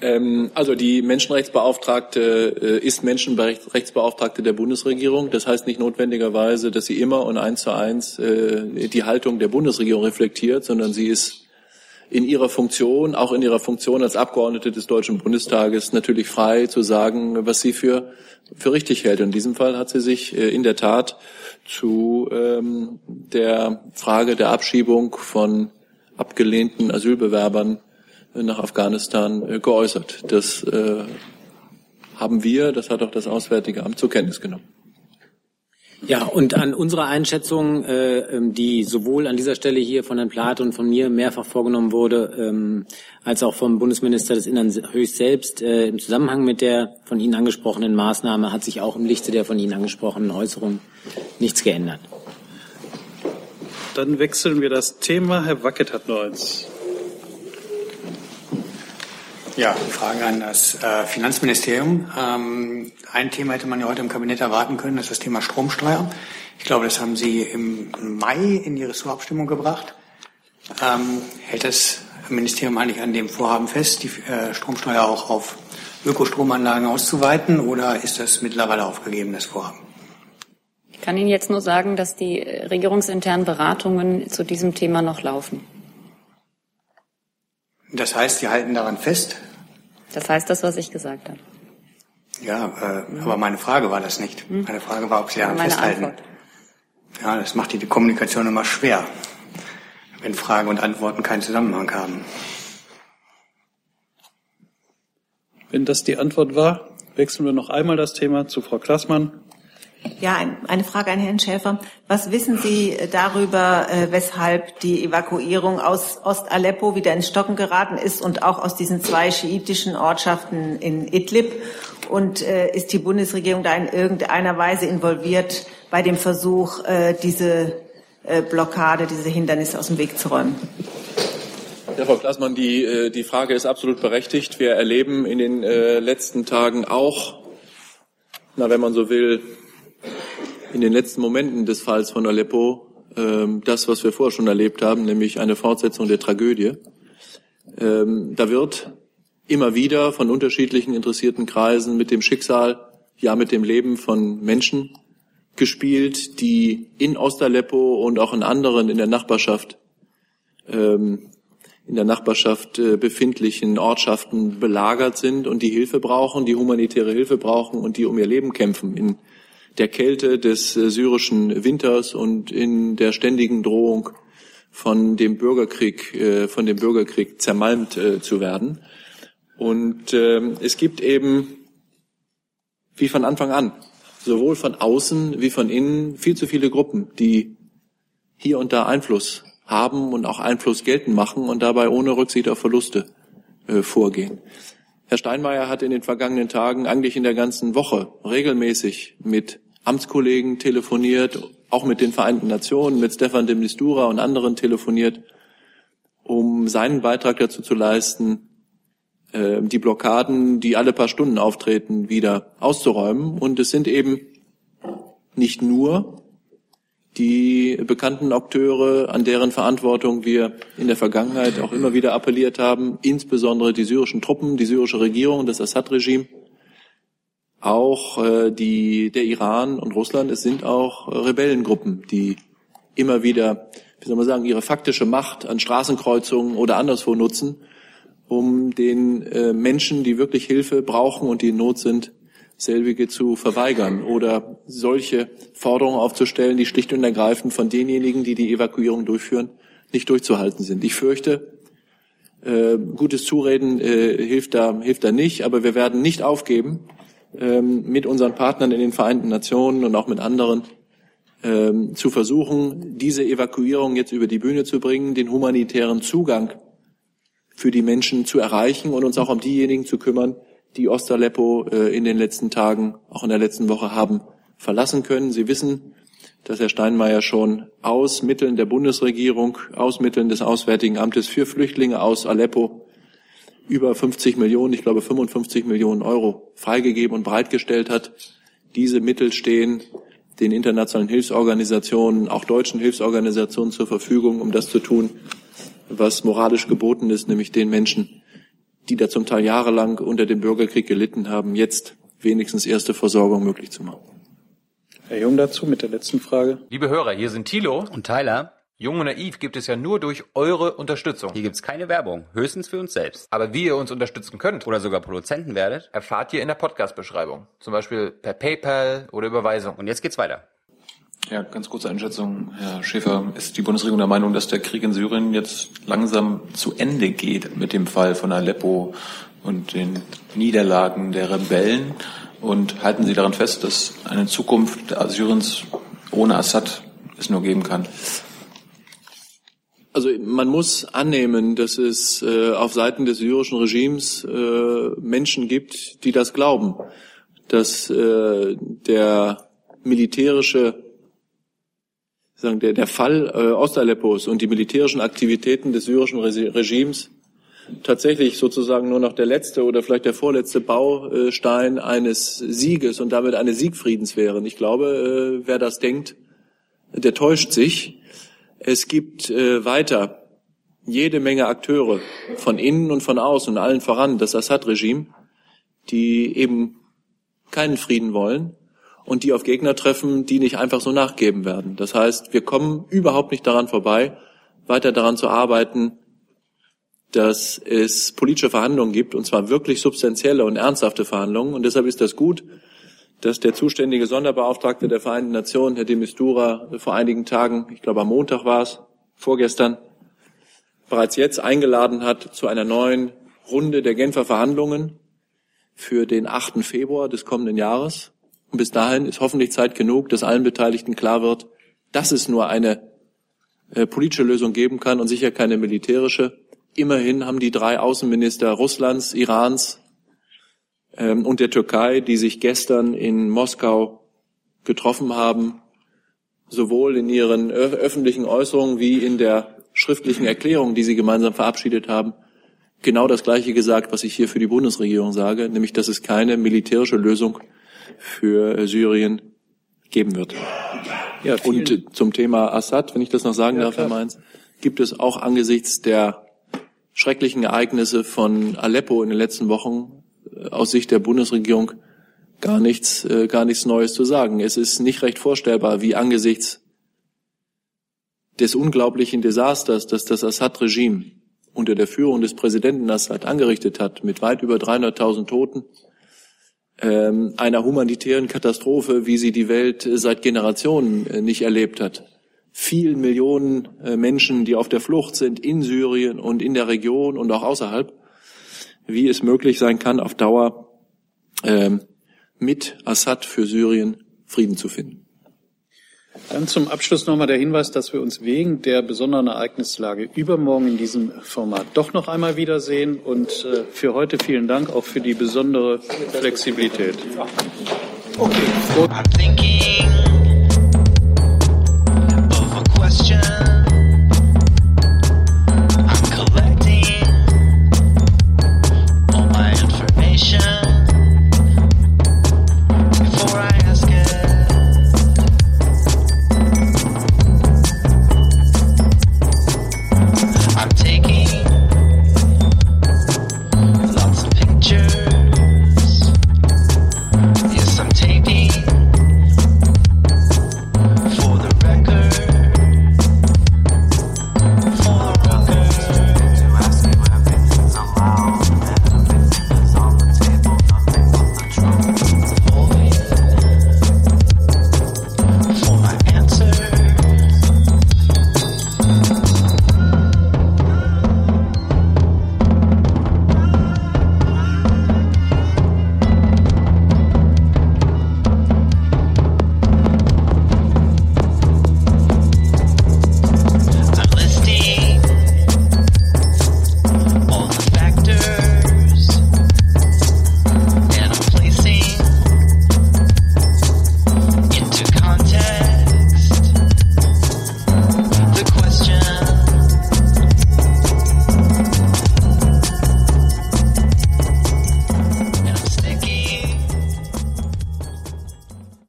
Ähm, also die Menschenrechtsbeauftragte äh, ist Menschenrechtsbeauftragte der Bundesregierung. Das heißt nicht notwendigerweise, dass sie immer und eins zu eins äh, die Haltung der Bundesregierung reflektiert, sondern sie ist in ihrer Funktion, auch in ihrer Funktion als Abgeordnete des Deutschen Bundestages, natürlich frei zu sagen, was sie für, für richtig hält. In diesem Fall hat sie sich äh, in der Tat zu ähm, der Frage der Abschiebung von abgelehnten Asylbewerbern nach Afghanistan äh, geäußert. Das äh, haben wir, das hat auch das Auswärtige Amt zur Kenntnis genommen.
Ja, und an unserer Einschätzung, äh, ähm, die sowohl an dieser Stelle hier von Herrn Plath und von mir mehrfach vorgenommen wurde, ähm, als auch vom Bundesminister des Innern höchst selbst, äh, im Zusammenhang mit der von Ihnen angesprochenen Maßnahme hat sich auch im Lichte der von Ihnen angesprochenen Äußerung nichts geändert.
Dann wechseln wir das Thema. Herr Wackett hat noch eins.
Ja, Frage an das äh, Finanzministerium. Ähm, ein Thema hätte man ja heute im Kabinett erwarten können, das ist das Thema Stromsteuer. Ich glaube, das haben Sie im Mai in die Ressortabstimmung gebracht. Ähm, hält das Ministerium eigentlich an dem Vorhaben fest, die äh, Stromsteuer auch auf Ökostromanlagen auszuweiten oder ist das mittlerweile aufgegeben, das Vorhaben?
Ich kann Ihnen jetzt nur sagen, dass die regierungsinternen Beratungen zu diesem Thema noch laufen.
Das heißt, Sie halten daran fest?
Das heißt das, was ich gesagt habe.
Ja, äh, aber meine Frage war das nicht.
Hm?
Meine Frage war, ob Sie daran
Meine
festhalten.
Antwort.
Ja, das macht die Kommunikation immer schwer, wenn Fragen und Antworten keinen Zusammenhang haben.
Wenn das die Antwort war, wechseln wir noch einmal das Thema zu Frau Klassmann.
Ja, ein, eine Frage an Herrn Schäfer. Was wissen Sie äh, darüber, äh, weshalb die Evakuierung aus Ost-Aleppo wieder ins Stocken geraten ist und auch aus diesen zwei schiitischen Ortschaften in Idlib? Und äh, ist die Bundesregierung da in irgendeiner Weise involviert bei dem Versuch, diese Blockade, diese Hindernisse aus dem Weg zu räumen?
Ja, Frau Klaßmann, die, die Frage ist absolut berechtigt. Wir erleben in den letzten Tagen auch, na, wenn man so will, in den letzten Momenten des Falls von Aleppo ähm, das, was wir vorher schon erlebt haben, nämlich eine Fortsetzung der Tragödie. Ähm, da wird immer wieder von unterschiedlichen interessierten Kreisen mit dem Schicksal, ja mit dem Leben von Menschen gespielt, die in Ostaleppo und auch in anderen in der Nachbarschaft ähm, in der Nachbarschaft äh, befindlichen Ortschaften belagert sind und die Hilfe brauchen, die humanitäre Hilfe brauchen und die um ihr Leben kämpfen in der Kälte des äh, syrischen Winters und in der ständigen Drohung von dem Bürgerkrieg, äh, von dem Bürgerkrieg zermalmt äh, zu werden. Und ähm, es gibt eben, wie von Anfang an, sowohl von außen wie von innen viel zu viele Gruppen, die hier und da Einfluss haben und auch Einfluss geltend machen und dabei ohne Rücksicht auf Verluste vorgehen. Herr Steinmeier hat in den vergangenen Tagen, eigentlich in der ganzen Woche, regelmäßig mit Amtskollegen telefoniert, auch mit den Vereinten Nationen, mit Stefan de Mistura und anderen telefoniert, um seinen Beitrag dazu zu leisten, äh, die Blockaden, die alle paar Stunden auftreten, wieder auszuräumen. Und es sind eben nicht nur die bekannten Akteure, an deren Verantwortung wir in der Vergangenheit auch immer wieder appelliert haben, insbesondere die syrischen Truppen, die syrische Regierung, das Assad-Regime, auch äh, die, der Iran und Russland, es sind auch äh, Rebellengruppen, die immer wieder, wie soll man sagen, ihre faktische Macht an Straßenkreuzungen oder anderswo nutzen, um den äh, Menschen, die wirklich Hilfe brauchen und die in Not sind, selbige zu verweigern oder solche Forderungen aufzustellen, die schlicht und ergreifend von denjenigen, die die Evakuierung durchführen, nicht durchzuhalten sind. Ich fürchte, äh, gutes Zureden äh, hilft da hilft da nicht, aber wir werden nicht aufgeben, mit unseren Partnern in den Vereinten Nationen und auch mit anderen ähm, zu versuchen, diese Evakuierung jetzt über die Bühne zu bringen, den humanitären Zugang für die Menschen zu erreichen und uns auch um diejenigen zu kümmern, die Ostaleppo äh, in den letzten Tagen, auch in der letzten Woche haben verlassen können. Sie wissen, dass Herr Steinmeier schon aus Mitteln der Bundesregierung, aus Mitteln des Auswärtigen Amtes für Flüchtlinge aus Aleppo über 50 Millionen, ich glaube 55 Millionen Euro freigegeben und bereitgestellt hat. Diese Mittel stehen den internationalen Hilfsorganisationen, auch deutschen Hilfsorganisationen zur Verfügung, um das zu tun, was moralisch geboten ist, nämlich den Menschen, die da zum Teil jahrelang unter dem Bürgerkrieg gelitten haben, jetzt wenigstens erste Versorgung möglich zu machen.
Herr Jung dazu mit der letzten Frage.
Liebe Hörer, hier sind Thilo und Tyler. Jung und Naiv gibt es ja nur durch eure Unterstützung.
Hier gibt's keine Werbung, höchstens für uns selbst.
Aber wie ihr uns unterstützen könnt
oder sogar Produzenten werdet,
erfahrt ihr in der Podcast-Beschreibung. Zum Beispiel per PayPal oder Überweisung.
Und jetzt geht's weiter.
Ja, ganz kurze Einschätzung, Herr Schäfer. Ist die Bundesregierung der Meinung, dass der Krieg in Syrien jetzt langsam zu Ende geht mit dem Fall von Aleppo und den Niederlagen der Rebellen? Und halten Sie daran fest, dass eine Zukunft Syriens ohne Assad es nur geben kann?
Also man muss annehmen, dass es äh, auf Seiten des syrischen Regimes äh, Menschen gibt, die das glauben, dass äh, der militärische sagen, der, der Fall äh, Ostaleppos und die militärischen Aktivitäten des syrischen Re Regimes tatsächlich sozusagen nur noch der letzte oder vielleicht der vorletzte Baustein eines Sieges und damit eines Siegfriedens wären. Ich glaube, äh, wer das denkt, der täuscht sich. Es gibt äh, weiter jede Menge Akteure von innen und von außen und allen voran das Assad-Regime, die eben keinen Frieden wollen und die auf Gegner treffen, die nicht einfach so nachgeben werden. Das heißt, wir kommen überhaupt nicht daran vorbei, weiter daran zu arbeiten, dass es politische Verhandlungen gibt, und zwar wirklich substanzielle und ernsthafte Verhandlungen. Und deshalb ist das gut, dass der zuständige Sonderbeauftragte der Vereinten Nationen, Herr de Mistura, vor einigen Tagen, ich glaube am Montag war es, vorgestern, bereits jetzt eingeladen hat zu einer neuen Runde der Genfer Verhandlungen für den 8. Februar des kommenden Jahres. Und bis dahin ist hoffentlich Zeit genug, dass allen Beteiligten klar wird, dass es nur eine äh, politische Lösung geben kann und sicher keine militärische. Immerhin haben die drei Außenminister Russlands, Irans und der Türkei, die sich gestern in Moskau getroffen haben, sowohl in ihren öffentlichen Äußerungen wie in der schriftlichen Erklärung, die sie gemeinsam verabschiedet haben, genau das Gleiche gesagt, was ich hier für die Bundesregierung sage, nämlich, dass es keine militärische Lösung für Syrien geben wird. Ja, und zum Thema Assad, wenn ich das noch sagen ja, darf, Herr Mainz, gibt es auch angesichts der schrecklichen Ereignisse von Aleppo in den letzten Wochen äh, aus Sicht der Bundesregierung gar nichts, äh, gar nichts Neues zu sagen. Es ist nicht recht vorstellbar, wie angesichts des unglaublichen Desasters, das das Assad-Regime unter der Führung des Präsidenten Assad angerichtet hat, mit weit über 300.000 Toten, ähm, einer humanitären Katastrophe, wie sie die Welt äh, seit Generationen äh, nicht erlebt hat. Vielen Millionen äh, Menschen, die auf der Flucht sind in Syrien und in der Region und auch außerhalb, wie es möglich sein kann, auf Dauer ähm, mit Assad für Syrien Frieden zu finden.
Dann zum Abschluss nochmal der Hinweis, dass wir uns wegen der besonderen Ereignislage übermorgen in diesem Format doch noch einmal wiedersehen. Und äh, für heute vielen Dank auch für die besondere Flexibilität. Okay.